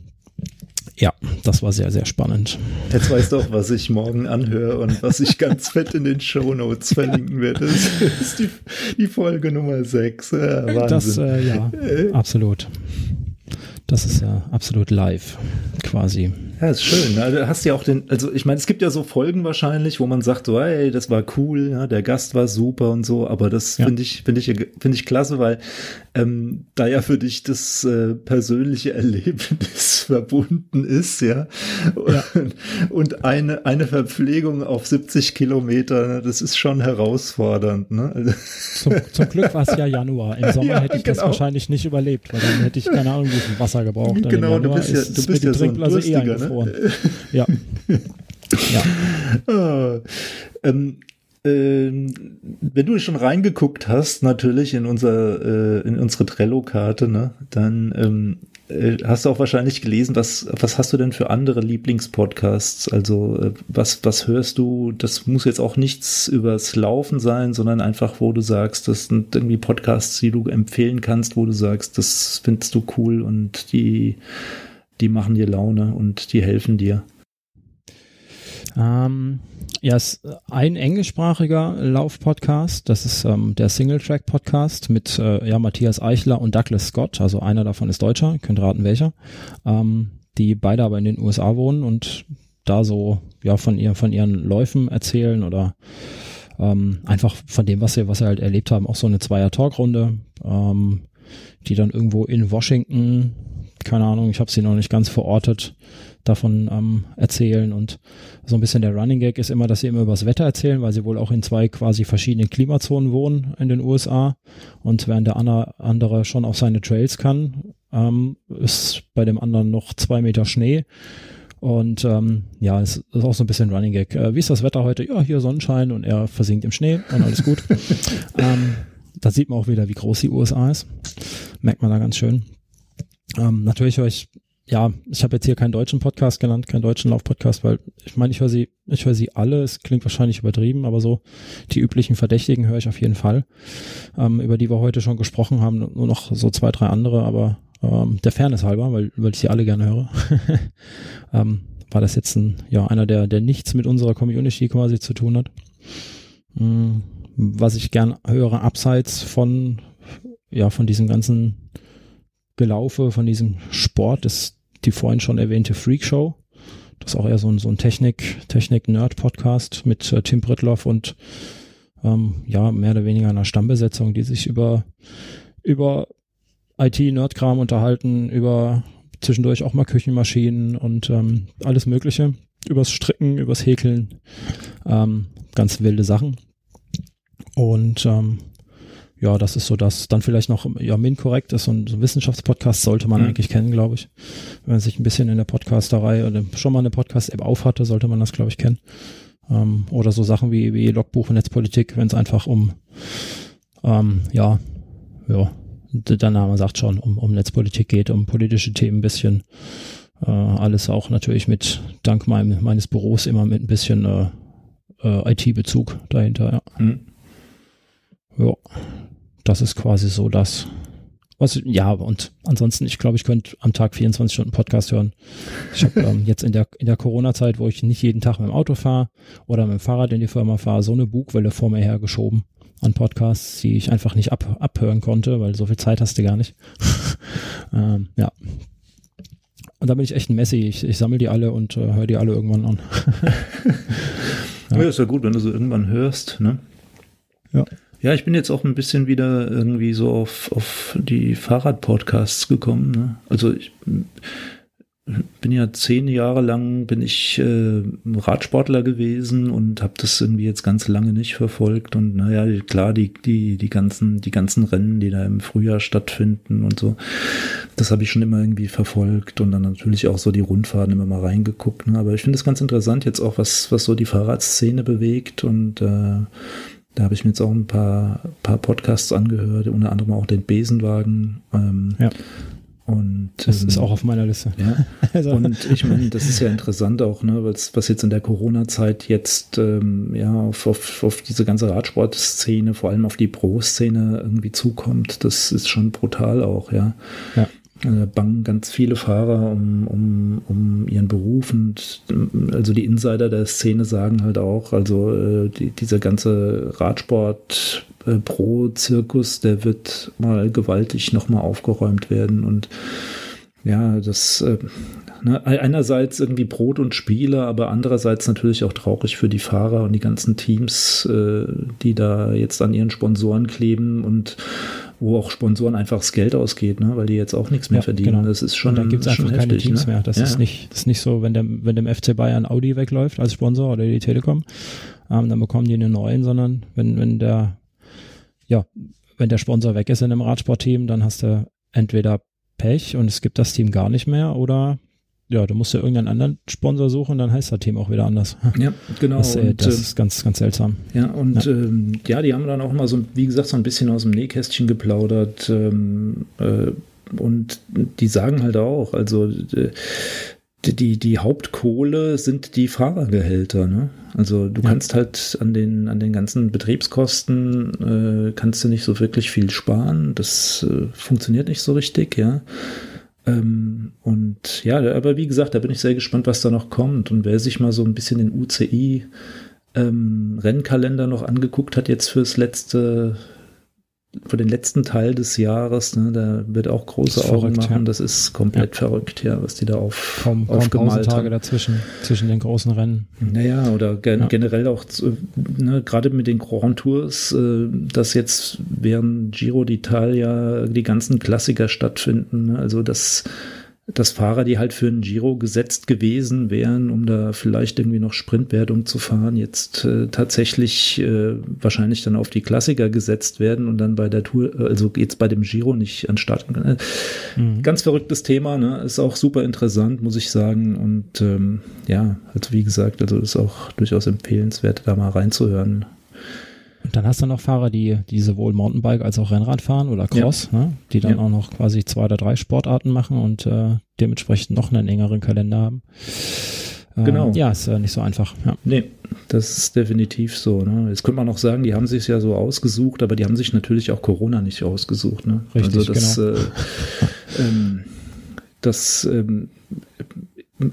Ja, das war sehr, sehr spannend. Jetzt weißt du auch, was ich morgen anhöre und was ich ganz fett in den Show Notes verlinken werde. Das ist die, die Folge Nummer 6. Ja, Wahnsinn. Das, äh, ja, absolut. Das ist ja absolut live, quasi. Ja, ist schön. Also hast ja auch den, also ich meine, es gibt ja so Folgen wahrscheinlich, wo man sagt, so, hey, das war cool, ja, der Gast war super und so, aber das ja. finde ich, finde ich, finde ich klasse, weil ähm, da ja für dich das äh, persönliche Erlebnis *laughs* verbunden ist, ja. ja. Und eine, eine Verpflegung auf 70 Kilometer, ne, das ist schon herausfordernd, ne? Also zum, zum Glück war es ja Januar. Im *laughs* Sommer hätte ich genau. das wahrscheinlich nicht überlebt, weil dann hätte ich keine Ahnung, wie viel Wasser gebraucht. *laughs* Genau, du bist ja, du bist ja so ein Durstiger, ne? Gefroren. Ja. ja. Ah, ähm, äh, wenn du schon reingeguckt hast, natürlich in unser äh, in unsere Trello-Karte, ne, dann ähm, äh, hast du auch wahrscheinlich gelesen, was was hast du denn für andere Lieblingspodcasts? Also äh, was was hörst du? Das muss jetzt auch nichts übers Laufen sein, sondern einfach, wo du sagst, das sind irgendwie Podcasts, die du empfehlen kannst, wo du sagst, das findest du cool und die die machen dir Laune und die helfen dir? Ähm, ja, es ist ein englischsprachiger Lauf-Podcast. Das ist ähm, der Single-Track-Podcast mit äh, ja, Matthias Eichler und Douglas Scott. Also einer davon ist Deutscher, ihr könnt raten welcher. Ähm, die beide aber in den USA wohnen und da so ja von ihr von ihren Läufen erzählen oder ähm, einfach von dem, was sie was sie halt erlebt haben, auch so eine Zweier Talkrunde, ähm, die dann irgendwo in Washington keine Ahnung, ich habe sie noch nicht ganz verortet, davon ähm, erzählen. Und so ein bisschen der Running Gag ist immer, dass sie immer über das Wetter erzählen, weil sie wohl auch in zwei quasi verschiedenen Klimazonen wohnen in den USA. Und während der andere schon auf seine Trails kann, ähm, ist bei dem anderen noch zwei Meter Schnee. Und ähm, ja, es ist auch so ein bisschen Running Gag. Äh, wie ist das Wetter heute? Ja, hier Sonnenschein und er versinkt im Schnee und alles gut. *laughs* ähm, da sieht man auch wieder, wie groß die USA ist. Merkt man da ganz schön. Ähm, natürlich höre ich, ja, ich habe jetzt hier keinen deutschen Podcast genannt, keinen deutschen Laufpodcast, weil ich meine, ich höre sie, ich höre sie alle, es klingt wahrscheinlich übertrieben, aber so die üblichen Verdächtigen höre ich auf jeden Fall, ähm, über die wir heute schon gesprochen haben, nur noch so zwei, drei andere, aber ähm, der Fairness halber, weil, weil ich sie alle gerne höre, *laughs* ähm, war das jetzt ein, ja, einer, der, der nichts mit unserer Community quasi zu tun hat. Mhm. Was ich gern höre, abseits von, ja, von diesem ganzen Gelaufe von diesem Sport ist die vorhin schon erwähnte Freak Show. Das ist auch eher so ein, so ein Technik, Technik-Nerd-Podcast mit äh, Tim Brittloff und ähm, ja, mehr oder weniger einer Stammbesetzung, die sich über, über IT-Nerd-Kram unterhalten, über zwischendurch auch mal Küchenmaschinen und ähm, alles Mögliche. Übers Stricken, übers Häkeln. Ähm, ganz wilde Sachen. Und ähm, ja, das ist so das. Dann vielleicht noch, ja, MinCorrect ist so ein, so ein Wissenschaftspodcast, sollte man mhm. eigentlich kennen, glaube ich. Wenn man sich ein bisschen in der Podcasterei oder schon mal eine Podcast-App aufhatte, sollte man das, glaube ich, kennen. Ähm, oder so Sachen wie, wie Logbuch und Netzpolitik, wenn es einfach um, ähm, ja, ja, der Name sagt schon, um, um Netzpolitik geht, um politische Themen ein bisschen. Äh, alles auch natürlich mit, dank meinem, meines Büros immer mit ein bisschen äh, äh, IT-Bezug dahinter, ja. Mhm. Ja, das ist quasi so das. Was, ja, und ansonsten, ich glaube, ich könnte am Tag 24 Stunden Podcast hören. Ich habe ähm, jetzt in der, in der Corona-Zeit, wo ich nicht jeden Tag mit dem Auto fahre oder mit dem Fahrrad in die Firma fahre, so eine Bugwelle vor mir hergeschoben an Podcasts, die ich einfach nicht ab, abhören konnte, weil so viel Zeit hast du gar nicht. *laughs* ähm, ja. und da bin ich echt ein Messi. Ich, ich sammle die alle und äh, höre die alle irgendwann an. *laughs* ja. ja, ist ja gut, wenn du so irgendwann hörst, ne? Ja. Ja, ich bin jetzt auch ein bisschen wieder irgendwie so auf, auf die Fahrradpodcasts gekommen. Ne? Also ich bin ja zehn Jahre lang bin ich äh, Radsportler gewesen und habe das irgendwie jetzt ganz lange nicht verfolgt und naja klar die die die ganzen die ganzen Rennen die da im Frühjahr stattfinden und so das habe ich schon immer irgendwie verfolgt und dann natürlich auch so die Rundfahrten immer mal reingeguckt ne? aber ich finde es ganz interessant jetzt auch was was so die Fahrradszene bewegt und äh, da habe ich mir jetzt auch ein paar paar Podcasts angehört unter anderem auch den Besenwagen ähm, ja und das ähm, ist auch auf meiner Liste. Ja. *laughs* also. Und ich meine, das ist ja interessant auch, ne, was, was jetzt in der Corona-Zeit jetzt ähm, ja auf, auf, auf diese ganze Radsportszene, vor allem auf die Pro-Szene irgendwie zukommt. Das ist schon brutal auch, ja. Ja. Da bangen ganz viele Fahrer um, um, um ihren Beruf und also die Insider der Szene sagen halt auch, also äh, die, dieser ganze Radsport äh, Pro-Zirkus, der wird mal gewaltig nochmal aufgeräumt werden und ja, das äh, ne, einerseits irgendwie Brot und Spiele, aber andererseits natürlich auch traurig für die Fahrer und die ganzen Teams, äh, die da jetzt an ihren Sponsoren kleben und wo auch Sponsoren einfach das Geld ausgeht, ne? weil die jetzt auch nichts mehr ja, verdienen. Genau. Das ist schon. Und dann gibt es einfach heftig, keine Teams ne? mehr. Das ja. ist nicht, das ist nicht so, wenn dem, wenn dem FC Bayern Audi wegläuft als Sponsor oder die Telekom, ähm, dann bekommen die einen neuen, sondern wenn, wenn der ja, wenn der Sponsor weg ist in einem Radsportteam, dann hast du entweder Pech und es gibt das Team gar nicht mehr oder ja, du musst ja irgendeinen anderen Sponsor suchen, dann heißt das Team auch wieder anders. *laughs* Ja, genau. Das, äh, das ist ganz, ganz seltsam. Ja, und ja. Ähm, ja. die haben dann auch mal so, wie gesagt, so ein bisschen aus dem Nähkästchen geplaudert. Ähm, äh, und die sagen halt auch, also äh, die, die Hauptkohle sind die Fahrergehälter. Ne? Also du ja. kannst halt an den, an den ganzen Betriebskosten, äh, kannst du nicht so wirklich viel sparen. Das äh, funktioniert nicht so richtig, ja. Ähm, und ja, aber wie gesagt, da bin ich sehr gespannt, was da noch kommt. Und wer sich mal so ein bisschen den UCI ähm, Rennkalender noch angeguckt hat, jetzt fürs letzte für den letzten Teil des Jahres, ne, da wird auch große Augen verrückt, machen. Ja. Das ist komplett ja. verrückt, ja, was die da auf, kaum, kaum aufgemalt Tage haben. dazwischen, zwischen den großen Rennen. Naja, oder gen ja. generell auch, ne, gerade mit den Grand Tours, äh, dass jetzt während Giro d'Italia die ganzen Klassiker stattfinden. Ne, also das dass Fahrer, die halt für einen Giro gesetzt gewesen wären, um da vielleicht irgendwie noch Sprintwertung zu fahren, jetzt äh, tatsächlich äh, wahrscheinlich dann auf die Klassiker gesetzt werden und dann bei der Tour, also jetzt bei dem Giro nicht an Start. Mhm. Ganz verrücktes Thema, ne? Ist auch super interessant, muss ich sagen. Und ähm, ja, also wie gesagt, also ist auch durchaus empfehlenswert, da mal reinzuhören. Und dann hast du noch Fahrer, die, die sowohl Mountainbike als auch Rennrad fahren oder Cross, ja. ne? die dann ja. auch noch quasi zwei oder drei Sportarten machen und äh, dementsprechend noch einen engeren Kalender haben. Äh, genau. Ja, ist äh, nicht so einfach. Ja. Nee, das ist definitiv so. Ne? Jetzt könnte man auch sagen, die haben sich ja so ausgesucht, aber die haben sich natürlich auch Corona nicht ausgesucht. Ne? Richtig, also das, genau. Äh, *laughs* ähm, das ähm,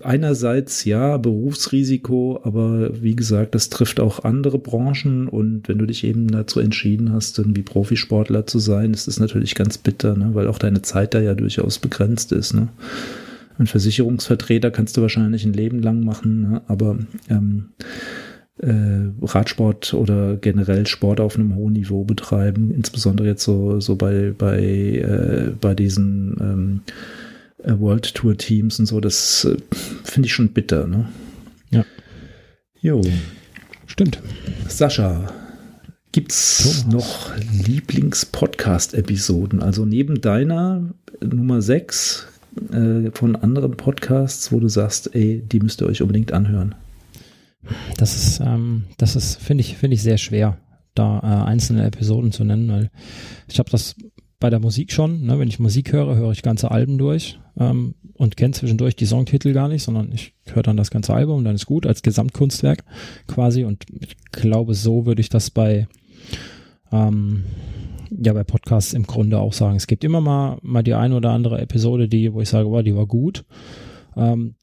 einerseits ja Berufsrisiko, aber wie gesagt, das trifft auch andere Branchen und wenn du dich eben dazu entschieden hast, irgendwie Profisportler zu sein, ist das natürlich ganz bitter, ne? weil auch deine Zeit da ja durchaus begrenzt ist. Ne? Ein Versicherungsvertreter kannst du wahrscheinlich ein Leben lang machen, ne? aber ähm, äh, Radsport oder generell Sport auf einem hohen Niveau betreiben, insbesondere jetzt so, so bei, bei, äh, bei diesen ähm, äh, World Tour Teams und so, das äh, finde ich schon bitter, ne? Ja. Jo. Stimmt. Sascha, gibt's Thomas. noch Lieblings-Podcast-Episoden? Also neben deiner Nummer 6 äh, von anderen Podcasts, wo du sagst, ey, die müsst ihr euch unbedingt anhören. Das ist, ähm, das ist, finde ich, finde ich sehr schwer, da äh, einzelne Episoden zu nennen, weil ich habe das bei der Musik schon. Ne? Wenn ich Musik höre, höre ich ganze Alben durch ähm, und kenne zwischendurch die Songtitel gar nicht, sondern ich höre dann das ganze Album und dann ist gut als Gesamtkunstwerk quasi. Und ich glaube, so würde ich das bei ähm, ja bei Podcasts im Grunde auch sagen. Es gibt immer mal mal die eine oder andere Episode, die wo ich sage, wow, die war gut. Ähm,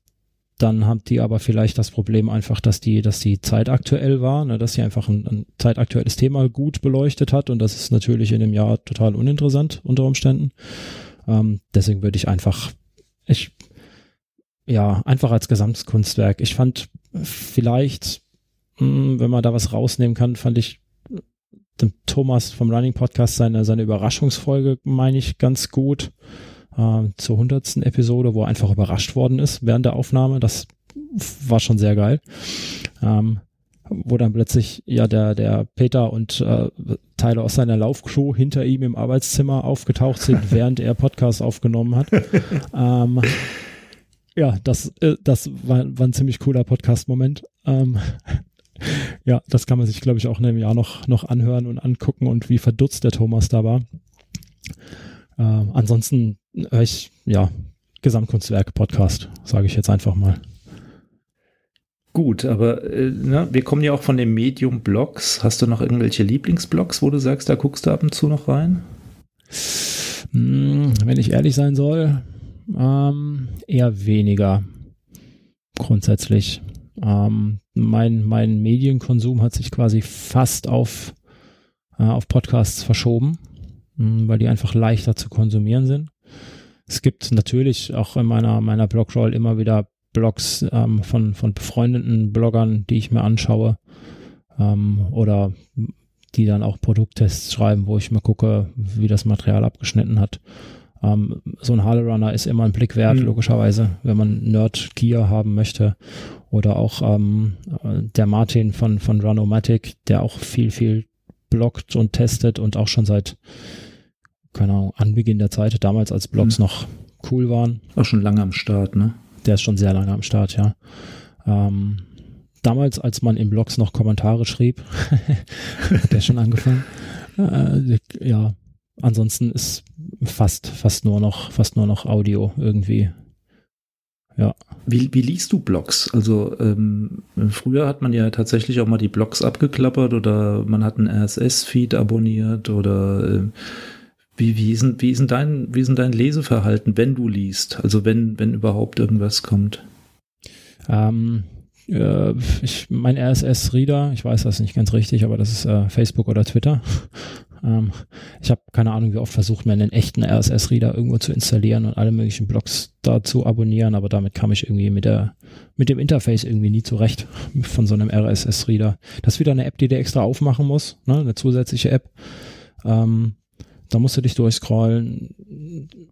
dann haben die aber vielleicht das Problem einfach, dass die, dass die zeitaktuell war, ne, dass sie einfach ein, ein zeitaktuelles Thema gut beleuchtet hat und das ist natürlich in dem Jahr total uninteressant unter Umständen. Ähm, deswegen würde ich einfach, ich, ja, einfach als Gesamtkunstwerk. Ich fand vielleicht, mh, hm, wenn man da was rausnehmen kann, fand ich dem Thomas vom Running Podcast seine, seine Überraschungsfolge, meine ich, ganz gut. Äh, zur hundertsten Episode, wo er einfach überrascht worden ist während der Aufnahme. Das war schon sehr geil. Ähm, wo dann plötzlich ja der, der Peter und äh, Teile aus seiner Laufcrew hinter ihm im Arbeitszimmer aufgetaucht sind, *laughs* während er Podcast aufgenommen hat. ähm, ja, das, äh, das war, war ein ziemlich cooler Podcast-Moment. Ähm, *laughs* ja, das kann man sich, glaube ich, auch in einem Jahr noch, noch anhören und angucken und wie verdutzt der Thomas da war. Äh, ansonsten höre ich, ja, Gesamtkunstwerk-Podcast, sage ich jetzt einfach mal. Gut, aber äh, na, wir kommen ja auch von dem Medium Blogs. Hast du noch irgendwelche Lieblingsblogs, wo du sagst, da guckst du ab und zu noch rein? Hm, wenn ich ehrlich sein soll, ähm, eher weniger grundsätzlich. Ähm, mein, mein Medienkonsum hat sich quasi fast auf, äh, auf Podcasts verschoben, hm, weil die einfach leichter zu konsumieren sind. Es gibt natürlich auch in meiner, meiner Blogroll immer wieder Blogs ähm, von, von befreundeten Bloggern, die ich mir anschaue. Ähm, oder die dann auch Produkttests schreiben, wo ich mal gucke, wie das Material abgeschnitten hat. Ähm, so ein Harley ist immer ein Blick wert, mhm. logischerweise, wenn man Nerd Gear haben möchte. Oder auch ähm, der Martin von, von Runomatic, der auch viel, viel bloggt und testet und auch schon seit, keine Ahnung, Anbeginn der Zeit, damals als Blogs mhm. noch cool waren. Auch schon lange am Start, ne? Der ist schon sehr lange am Start, ja. Ähm, damals, als man in Blogs noch Kommentare schrieb, *laughs* hat der schon angefangen. Äh, ja, ansonsten ist fast, fast nur noch, fast nur noch Audio irgendwie. Ja. Wie, wie liest du Blogs? Also ähm, früher hat man ja tatsächlich auch mal die Blogs abgeklappert oder man hat einen RSS-Feed abonniert oder äh, wie, wie, ist, wie, ist dein, wie ist dein Leseverhalten, wenn du liest? Also wenn, wenn überhaupt irgendwas kommt? Ähm, äh, ich, mein RSS-Reader, ich weiß das nicht ganz richtig, aber das ist äh, Facebook oder Twitter. *laughs* Ähm, ich habe keine Ahnung, wie oft versucht, mir einen echten RSS-Reader irgendwo zu installieren und alle möglichen Blogs da zu abonnieren, aber damit kam ich irgendwie mit der mit dem Interface irgendwie nie zurecht *laughs* von so einem RSS-Reader. Das ist wieder eine App, die du extra aufmachen muss, ne? eine zusätzliche App. Ähm, da musst du dich durchscrollen.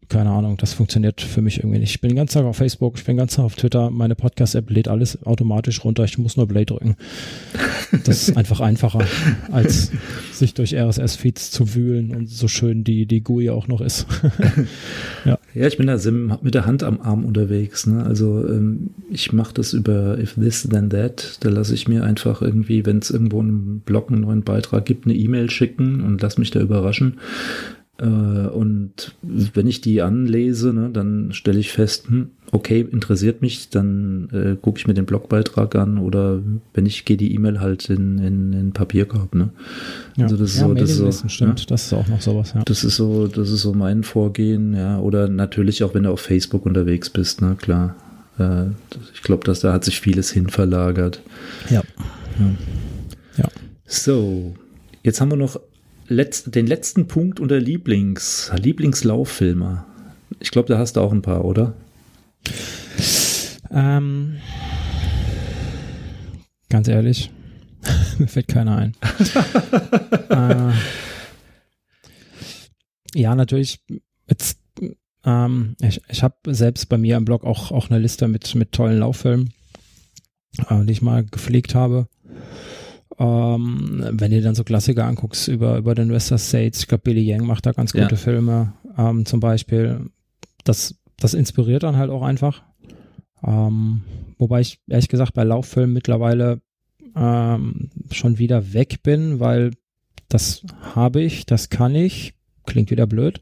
Keine Ahnung, das funktioniert für mich irgendwie nicht. Ich bin den ganzen Tag auf Facebook, ich bin den ganzen Tag auf Twitter, meine Podcast-App lädt alles automatisch runter, ich muss nur Play drücken. Das ist einfach einfacher, als sich durch RSS-Feeds zu wühlen und so schön die, die GUI auch noch ist. *laughs* ja. ja, ich bin da mit der Hand am Arm unterwegs. Ne? Also ähm, ich mache das über If This Then That. Da lasse ich mir einfach irgendwie, wenn es irgendwo einen Blog einen neuen Beitrag gibt, eine E-Mail schicken und lass mich da überraschen. Äh, und wenn ich die anlese, ne, dann stelle ich fest, hm, okay, interessiert mich, dann äh, gucke ich mir den Blogbeitrag an oder wenn ich gehe die E-Mail halt in, in, in Papierkorb. Ne? Ja. Also das ist ja, so, das ist so, stimmt, ja? das ist auch noch sowas. Ja. Das ist so, das ist so mein Vorgehen, ja. Oder natürlich auch, wenn du auf Facebook unterwegs bist, ne, klar. Äh, ich glaube, dass da hat sich vieles hin verlagert. Ja. ja. ja. So, jetzt haben wir noch letzt, den letzten Punkt unter Lieblings, Lieblingslauffilme. Ich glaube, da hast du auch ein paar, oder? Ähm, ganz ehrlich, *laughs* mir fällt keiner ein. *laughs* äh, ja, natürlich. Jetzt, ähm, ich ich habe selbst bei mir im Blog auch, auch eine Liste mit, mit tollen Lauffilmen, äh, die ich mal gepflegt habe. Ähm, wenn du dann so Klassiker anguckst über, über den Western States, ich glaube, Billy Yang macht da ganz gute ja. Filme, ähm, zum Beispiel. Das, das inspiriert dann halt auch einfach. Ähm, wobei ich ehrlich gesagt bei Lauffilmen mittlerweile ähm, schon wieder weg bin, weil das habe ich, das kann ich, klingt wieder blöd.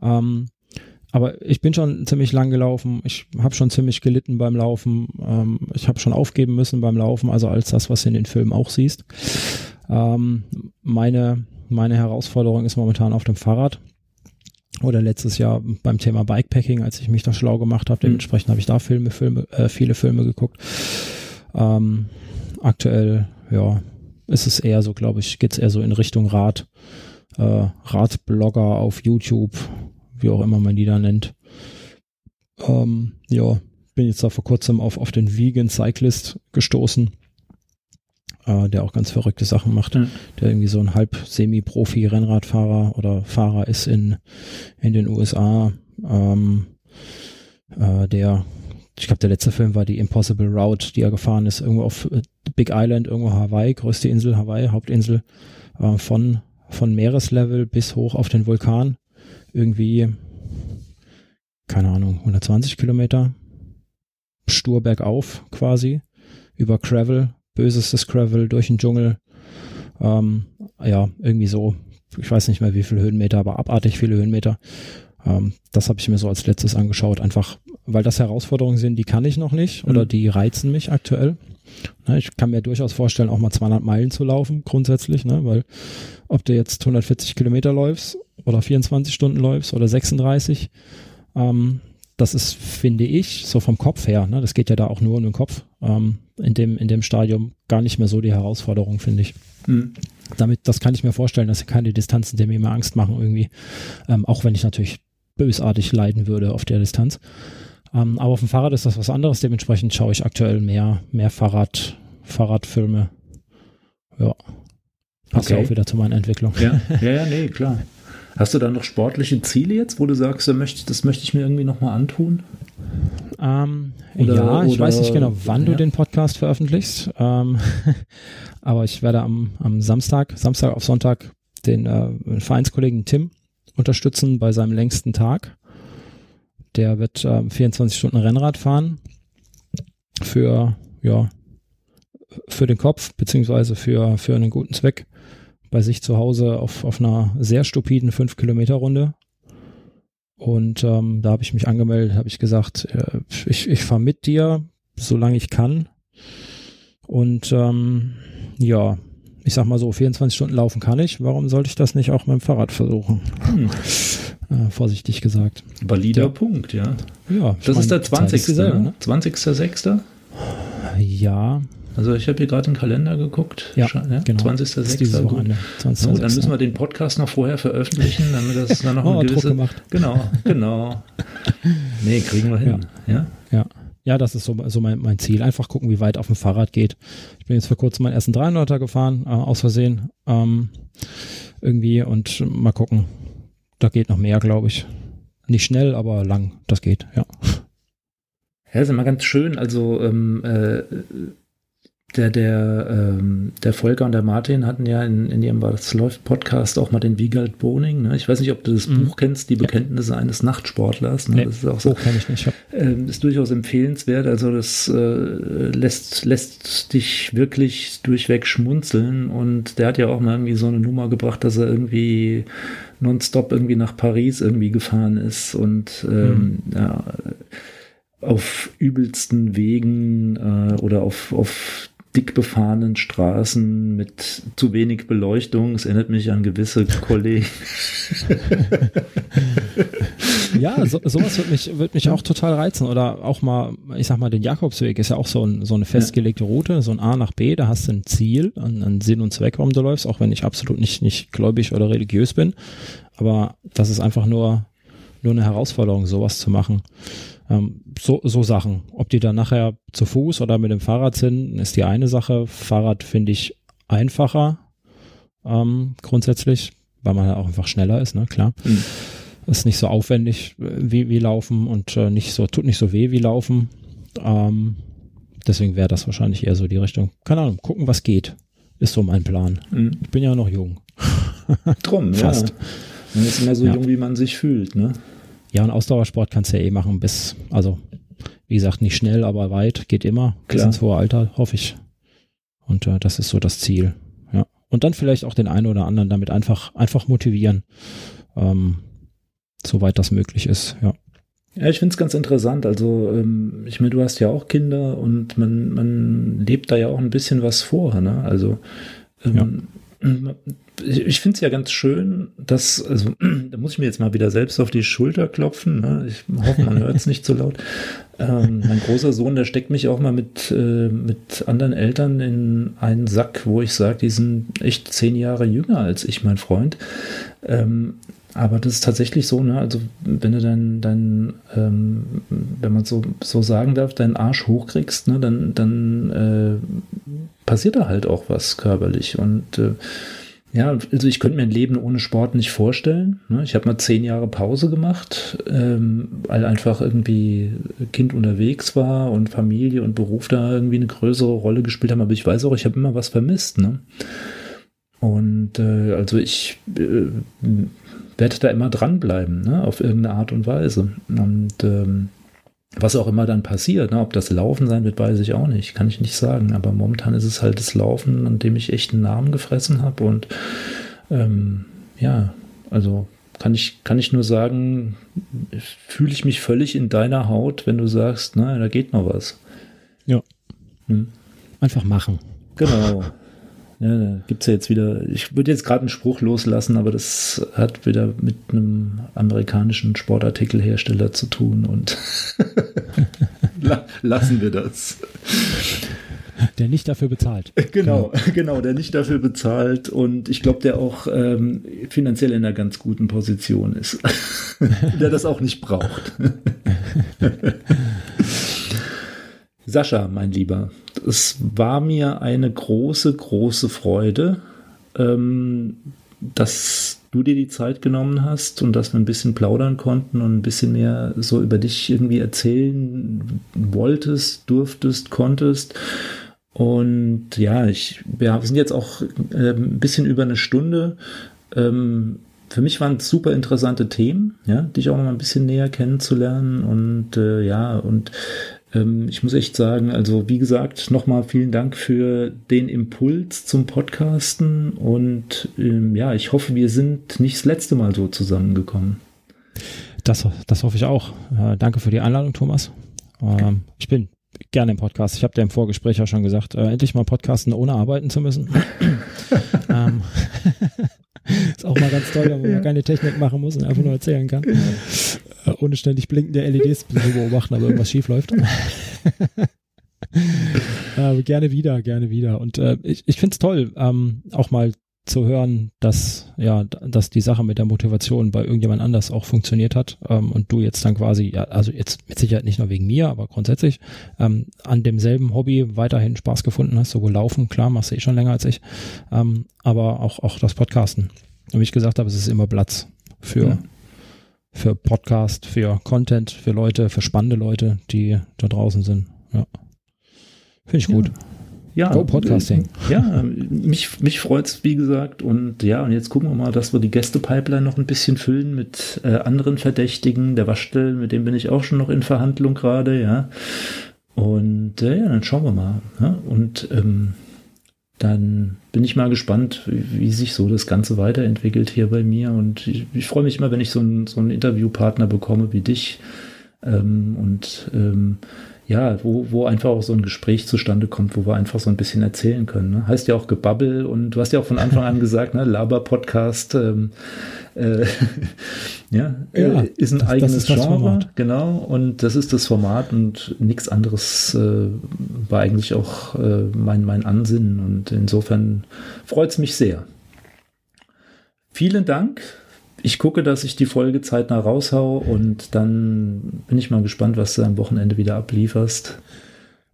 Ähm, aber ich bin schon ziemlich lang gelaufen. Ich habe schon ziemlich gelitten beim Laufen. Ähm, ich habe schon aufgeben müssen beim Laufen, also als das, was du in den Filmen auch siehst. Ähm, meine, meine Herausforderung ist momentan auf dem Fahrrad. Oder letztes Jahr beim Thema Bikepacking, als ich mich da schlau gemacht habe. Dementsprechend habe ich da Filme, Filme, äh, viele Filme geguckt. Ähm, aktuell, ja, ist es eher so, glaube ich, geht es eher so in Richtung Rad. Äh, Radblogger auf YouTube wie auch immer man die da nennt. Ähm, ja, bin jetzt da vor kurzem auf, auf den Vegan Cyclist gestoßen, äh, der auch ganz verrückte Sachen macht, mhm. der irgendwie so ein halb Semi-Profi-Rennradfahrer oder Fahrer ist in, in den USA, ähm, äh, der ich glaube, der letzte Film war die Impossible Route, die er gefahren ist, irgendwo auf äh, Big Island, irgendwo Hawaii, größte Insel Hawaii, Hauptinsel, äh, von, von Meereslevel bis hoch auf den Vulkan. Irgendwie, keine Ahnung, 120 Kilometer, stur bergauf quasi, über Gravel, bösestes Gravel, durch den Dschungel. Ähm, ja, irgendwie so, ich weiß nicht mehr wie viele Höhenmeter, aber abartig viele Höhenmeter. Ähm, das habe ich mir so als letztes angeschaut, einfach weil das Herausforderungen sind, die kann ich noch nicht oder mhm. die reizen mich aktuell. Ich kann mir durchaus vorstellen, auch mal 200 Meilen zu laufen, grundsätzlich, ne, weil ob du jetzt 140 Kilometer läufst oder 24 Stunden läufst oder 36, ähm, das ist, finde ich, so vom Kopf her, ne, das geht ja da auch nur um den Kopf, ähm, in dem, in dem Stadium gar nicht mehr so die Herausforderung, finde ich. Mhm. Damit, das kann ich mir vorstellen, dass keine Distanzen, die mir immer Angst machen irgendwie, ähm, auch wenn ich natürlich bösartig leiden würde auf der Distanz. Ähm, aber auf dem Fahrrad ist das was anderes. Dementsprechend schaue ich aktuell mehr, mehr Fahrrad, Fahrradfilme. Ja. Passt okay. ja auch wieder zu meiner Entwicklung. Ja, *laughs* ja, ja, nee, klar. Hast du da noch sportliche Ziele jetzt, wo du sagst, das möchte, das möchte ich mir irgendwie nochmal antun? Ähm, oder, ja, ich oder, weiß nicht genau, wann ja. du den Podcast veröffentlichst. Ähm, *laughs* aber ich werde am, am Samstag, Samstag auf Sonntag den äh, Vereinskollegen Tim unterstützen bei seinem längsten Tag. Der wird ähm, 24 Stunden Rennrad fahren für, ja, für den Kopf, beziehungsweise für, für einen guten Zweck bei sich zu Hause auf, auf einer sehr stupiden 5-Kilometer-Runde. Und ähm, da habe ich mich angemeldet, habe ich gesagt, äh, ich, ich fahre mit dir, solange ich kann. Und ähm, ja, ich sag mal so, 24 Stunden laufen kann ich. Warum sollte ich das nicht auch mit dem Fahrrad versuchen? Hm. Äh, vorsichtig gesagt. Valider ja. Punkt, ja. Ja. Das ist der 20. Selber, ne? 20.06. Ja. Also ich habe hier gerade den Kalender geguckt. Ja, ja? genau. 20.06. Gut. 20. So, dann müssen wir den Podcast noch vorher veröffentlichen, damit das dann noch *laughs* oh, eine gewisse... Druck gemacht. Genau, genau. *laughs* nee, kriegen wir hin. Ja. ja? Ja. Ja, das ist so, so mein, mein Ziel. Einfach gucken, wie weit auf dem Fahrrad geht. Ich bin jetzt vor kurzem meinen ersten 300er gefahren, äh, aus Versehen. Ähm, irgendwie und mal gucken, da geht noch mehr, glaube ich. Nicht schnell, aber lang. Das geht, ja. Ja, ist immer ganz schön. Also ähm, äh, der, der, ähm, der Volker und der Martin hatten ja in, in ihrem Was läuft Podcast auch mal den Wiegald Boning. Ne? Ich weiß nicht, ob du das mhm. Buch kennst, Die Bekenntnisse ja. eines Nachtsportlers. Ne? Nee, das ist auch so. Buch ich nicht. Ja. Ähm, ist durchaus empfehlenswert. Also das äh, lässt, lässt dich wirklich durchweg schmunzeln. Und der hat ja auch mal irgendwie so eine Nummer gebracht, dass er irgendwie nonstop irgendwie nach Paris irgendwie gefahren ist und ähm, mhm. ja, auf übelsten Wegen äh, oder auf, auf dick befahrenen Straßen mit zu wenig Beleuchtung. Es erinnert mich an gewisse Kollegen. *laughs* ja, so, sowas wird mich, wird mich auch total reizen. Oder auch mal, ich sag mal, den Jakobsweg ist ja auch so, ein, so eine festgelegte Route, so ein A nach B, da hast du ein Ziel, einen, Sinn und Zweck, warum du läufst, auch wenn ich absolut nicht, nicht gläubig oder religiös bin. Aber das ist einfach nur, nur eine Herausforderung, sowas zu machen. Ähm, so, so Sachen. Ob die dann nachher zu Fuß oder mit dem Fahrrad sind, ist die eine Sache. Fahrrad finde ich einfacher ähm, grundsätzlich, weil man ja auch einfach schneller ist, ne? Klar. Mhm. Ist nicht so aufwendig äh, wie, wie Laufen und äh, nicht so, tut nicht so weh wie Laufen. Ähm, deswegen wäre das wahrscheinlich eher so die Richtung. Keine Ahnung, gucken, was geht. Ist so mein Plan. Mhm. Ich bin ja noch jung. Drum, *laughs* Fast. Ja. Man ist immer so ja. jung, wie man sich fühlt, ne? Ja, und Ausdauersport kannst du ja eh machen bis, also wie gesagt, nicht schnell, aber weit, geht immer. Klar. Bis ins hohe Alter, hoffe ich. Und äh, das ist so das Ziel. Ja. Und dann vielleicht auch den einen oder anderen damit einfach, einfach motivieren, ähm, soweit das möglich ist, ja. Ja, ich finde es ganz interessant. Also, ähm, ich meine, du hast ja auch Kinder und man, man lebt da ja auch ein bisschen was vor. Ne? Also, ähm, ja ich, finde es ja ganz schön, dass, also *clears throat* da muss ich mir jetzt mal wieder selbst auf die Schulter klopfen. Ne? Ich hoffe, man hört es nicht zu so laut. Ähm, mein großer Sohn, der steckt mich auch mal mit, äh, mit anderen Eltern in einen Sack, wo ich sage, die sind echt zehn Jahre jünger als ich, mein Freund. Ähm, aber das ist tatsächlich so, ne? Also wenn du dein, dein ähm, wenn man so, so sagen darf, deinen Arsch hochkriegst, ne, dann, dann äh, passiert da halt auch was körperlich. Und äh, ja, also ich könnte mir ein Leben ohne Sport nicht vorstellen. Ne? Ich habe mal zehn Jahre Pause gemacht, ähm, weil einfach irgendwie Kind unterwegs war und Familie und Beruf da irgendwie eine größere Rolle gespielt haben. Aber ich weiß auch, ich habe immer was vermisst. Ne? Und äh, also ich äh, werde da immer dranbleiben, ne? auf irgendeine Art und Weise. Und ähm, was auch immer dann passiert, ne? ob das Laufen sein wird, weiß ich auch nicht, kann ich nicht sagen. Aber momentan ist es halt das Laufen, an dem ich echt einen Namen gefressen habe. Und ähm, ja, also kann ich, kann ich nur sagen, fühle ich mich völlig in deiner Haut, wenn du sagst, na, da geht noch was. Ja. Hm. Einfach machen. Genau. *laughs* Ja, da gibt es ja jetzt wieder, ich würde jetzt gerade einen Spruch loslassen, aber das hat wieder mit einem amerikanischen Sportartikelhersteller zu tun und *laughs* lassen wir das. Der nicht dafür bezahlt. *laughs* Genau, genau, genau der nicht dafür bezahlt und ich glaube, der auch ähm, finanziell in einer ganz guten Position ist. *laughs* der das auch nicht braucht. Sascha, mein Lieber, es war mir eine große, große Freude, ähm, dass du dir die Zeit genommen hast und dass wir ein bisschen plaudern konnten und ein bisschen mehr so über dich irgendwie erzählen wolltest, durftest, konntest. Und ja, ich, wir sind jetzt auch äh, ein bisschen über eine Stunde. Ähm, für mich waren es super interessante Themen, ja, dich auch noch mal ein bisschen näher kennenzulernen und äh, ja, und ähm, ich muss echt sagen, also wie gesagt, nochmal vielen Dank für den Impuls zum Podcasten und ähm, ja, ich hoffe, wir sind nicht das letzte Mal so zusammengekommen. Das, das hoffe ich auch. Äh, danke für die Einladung, Thomas. Ähm, ich bin gerne im Podcast. Ich habe dir im Vorgespräch ja schon gesagt, äh, endlich mal podcasten, ohne arbeiten zu müssen. *laughs* ähm, *laughs* *laughs* ist auch mal ganz toll, wenn man ja. keine Technik machen muss und einfach nur erzählen kann. Ja. Äh, ohne ständig blinkende LEDs zu beobachten, aber irgendwas schief läuft. *laughs* *laughs* äh, gerne wieder, gerne wieder. Und äh, ich, ich finde es toll, ähm, auch mal zu hören, dass ja, dass die Sache mit der Motivation bei irgendjemand anders auch funktioniert hat ähm, und du jetzt dann quasi, ja, also jetzt mit Sicherheit nicht nur wegen mir, aber grundsätzlich ähm, an demselben Hobby weiterhin Spaß gefunden hast, sowohl Laufen, klar, machst du eh schon länger als ich, ähm, aber auch auch das Podcasten. Und wie ich gesagt habe, es ist immer Platz für ja. für Podcast, für Content, für Leute, für spannende Leute, die da draußen sind. Ja, finde ich gut. Ja. Ja, Go Podcasting. Ja, mich, mich freut es, wie gesagt. Und ja, und jetzt gucken wir mal, dass wir die Gäste-Pipeline noch ein bisschen füllen mit äh, anderen Verdächtigen. Der Waschtel, mit dem bin ich auch schon noch in Verhandlung gerade, ja. Und äh, ja, dann schauen wir mal. Ja? Und ähm, dann bin ich mal gespannt, wie, wie, sich so das Ganze weiterentwickelt hier bei mir. Und ich, ich freue mich immer, wenn ich so, ein, so einen Interviewpartner bekomme wie dich. Ähm, und ähm, ja, wo, wo einfach auch so ein Gespräch zustande kommt, wo wir einfach so ein bisschen erzählen können. Ne? Heißt ja auch Gebabbel und du hast ja auch von Anfang an *laughs* gesagt, ne, Laber-Podcast, ähm, äh, *laughs* ja, ja äh, ist ein das, eigenes das ist Genre, genau, und das ist das Format und nichts anderes äh, war eigentlich auch äh, mein, mein Ansinnen und insofern freut es mich sehr. Vielen Dank ich gucke, dass ich die Folge zeitnah raushau und dann bin ich mal gespannt, was du am Wochenende wieder ablieferst.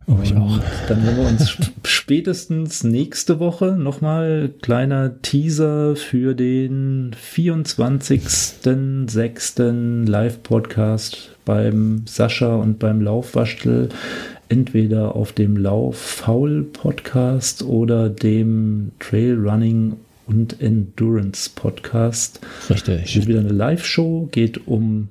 Oh, ich auch. Dann hören wir uns *laughs* spätestens nächste Woche nochmal kleiner Teaser für den 24.06. Live-Podcast beim Sascha und beim Laufwaschtel. Entweder auf dem Lauf-Faul-Podcast oder dem Trail-Running und Endurance Podcast. Richtig. Wird wieder eine Live-Show, geht um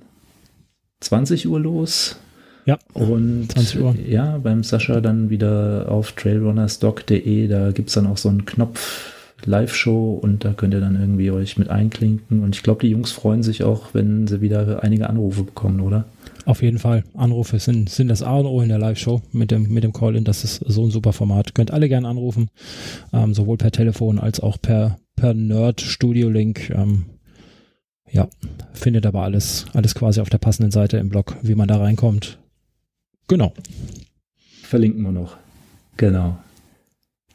20 Uhr los. Ja. Und 20 Uhr. ja, beim Sascha dann wieder auf trailrunnersdoc.de, da gibt es dann auch so einen Knopf Live-Show und da könnt ihr dann irgendwie euch mit einklinken. Und ich glaube, die Jungs freuen sich auch, wenn sie wieder einige Anrufe bekommen, oder? Auf jeden Fall. Anrufe sind, sind das A und O in der Live-Show mit dem, mit dem Call-In. Das ist so ein super Format. Könnt alle gerne anrufen, ähm, sowohl per Telefon als auch per, per Nerd-Studio-Link. Ähm, ja, findet aber alles, alles quasi auf der passenden Seite im Blog, wie man da reinkommt. Genau. Verlinken wir noch. Genau.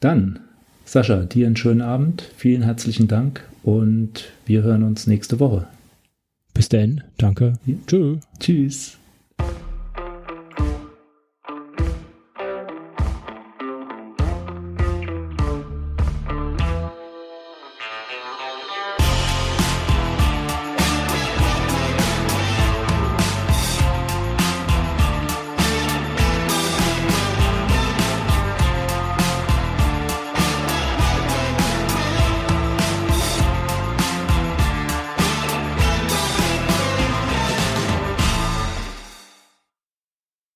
Dann, Sascha, dir einen schönen Abend. Vielen herzlichen Dank und wir hören uns nächste Woche. Bis denn. Danke. Ja. Tschö. Tschüss.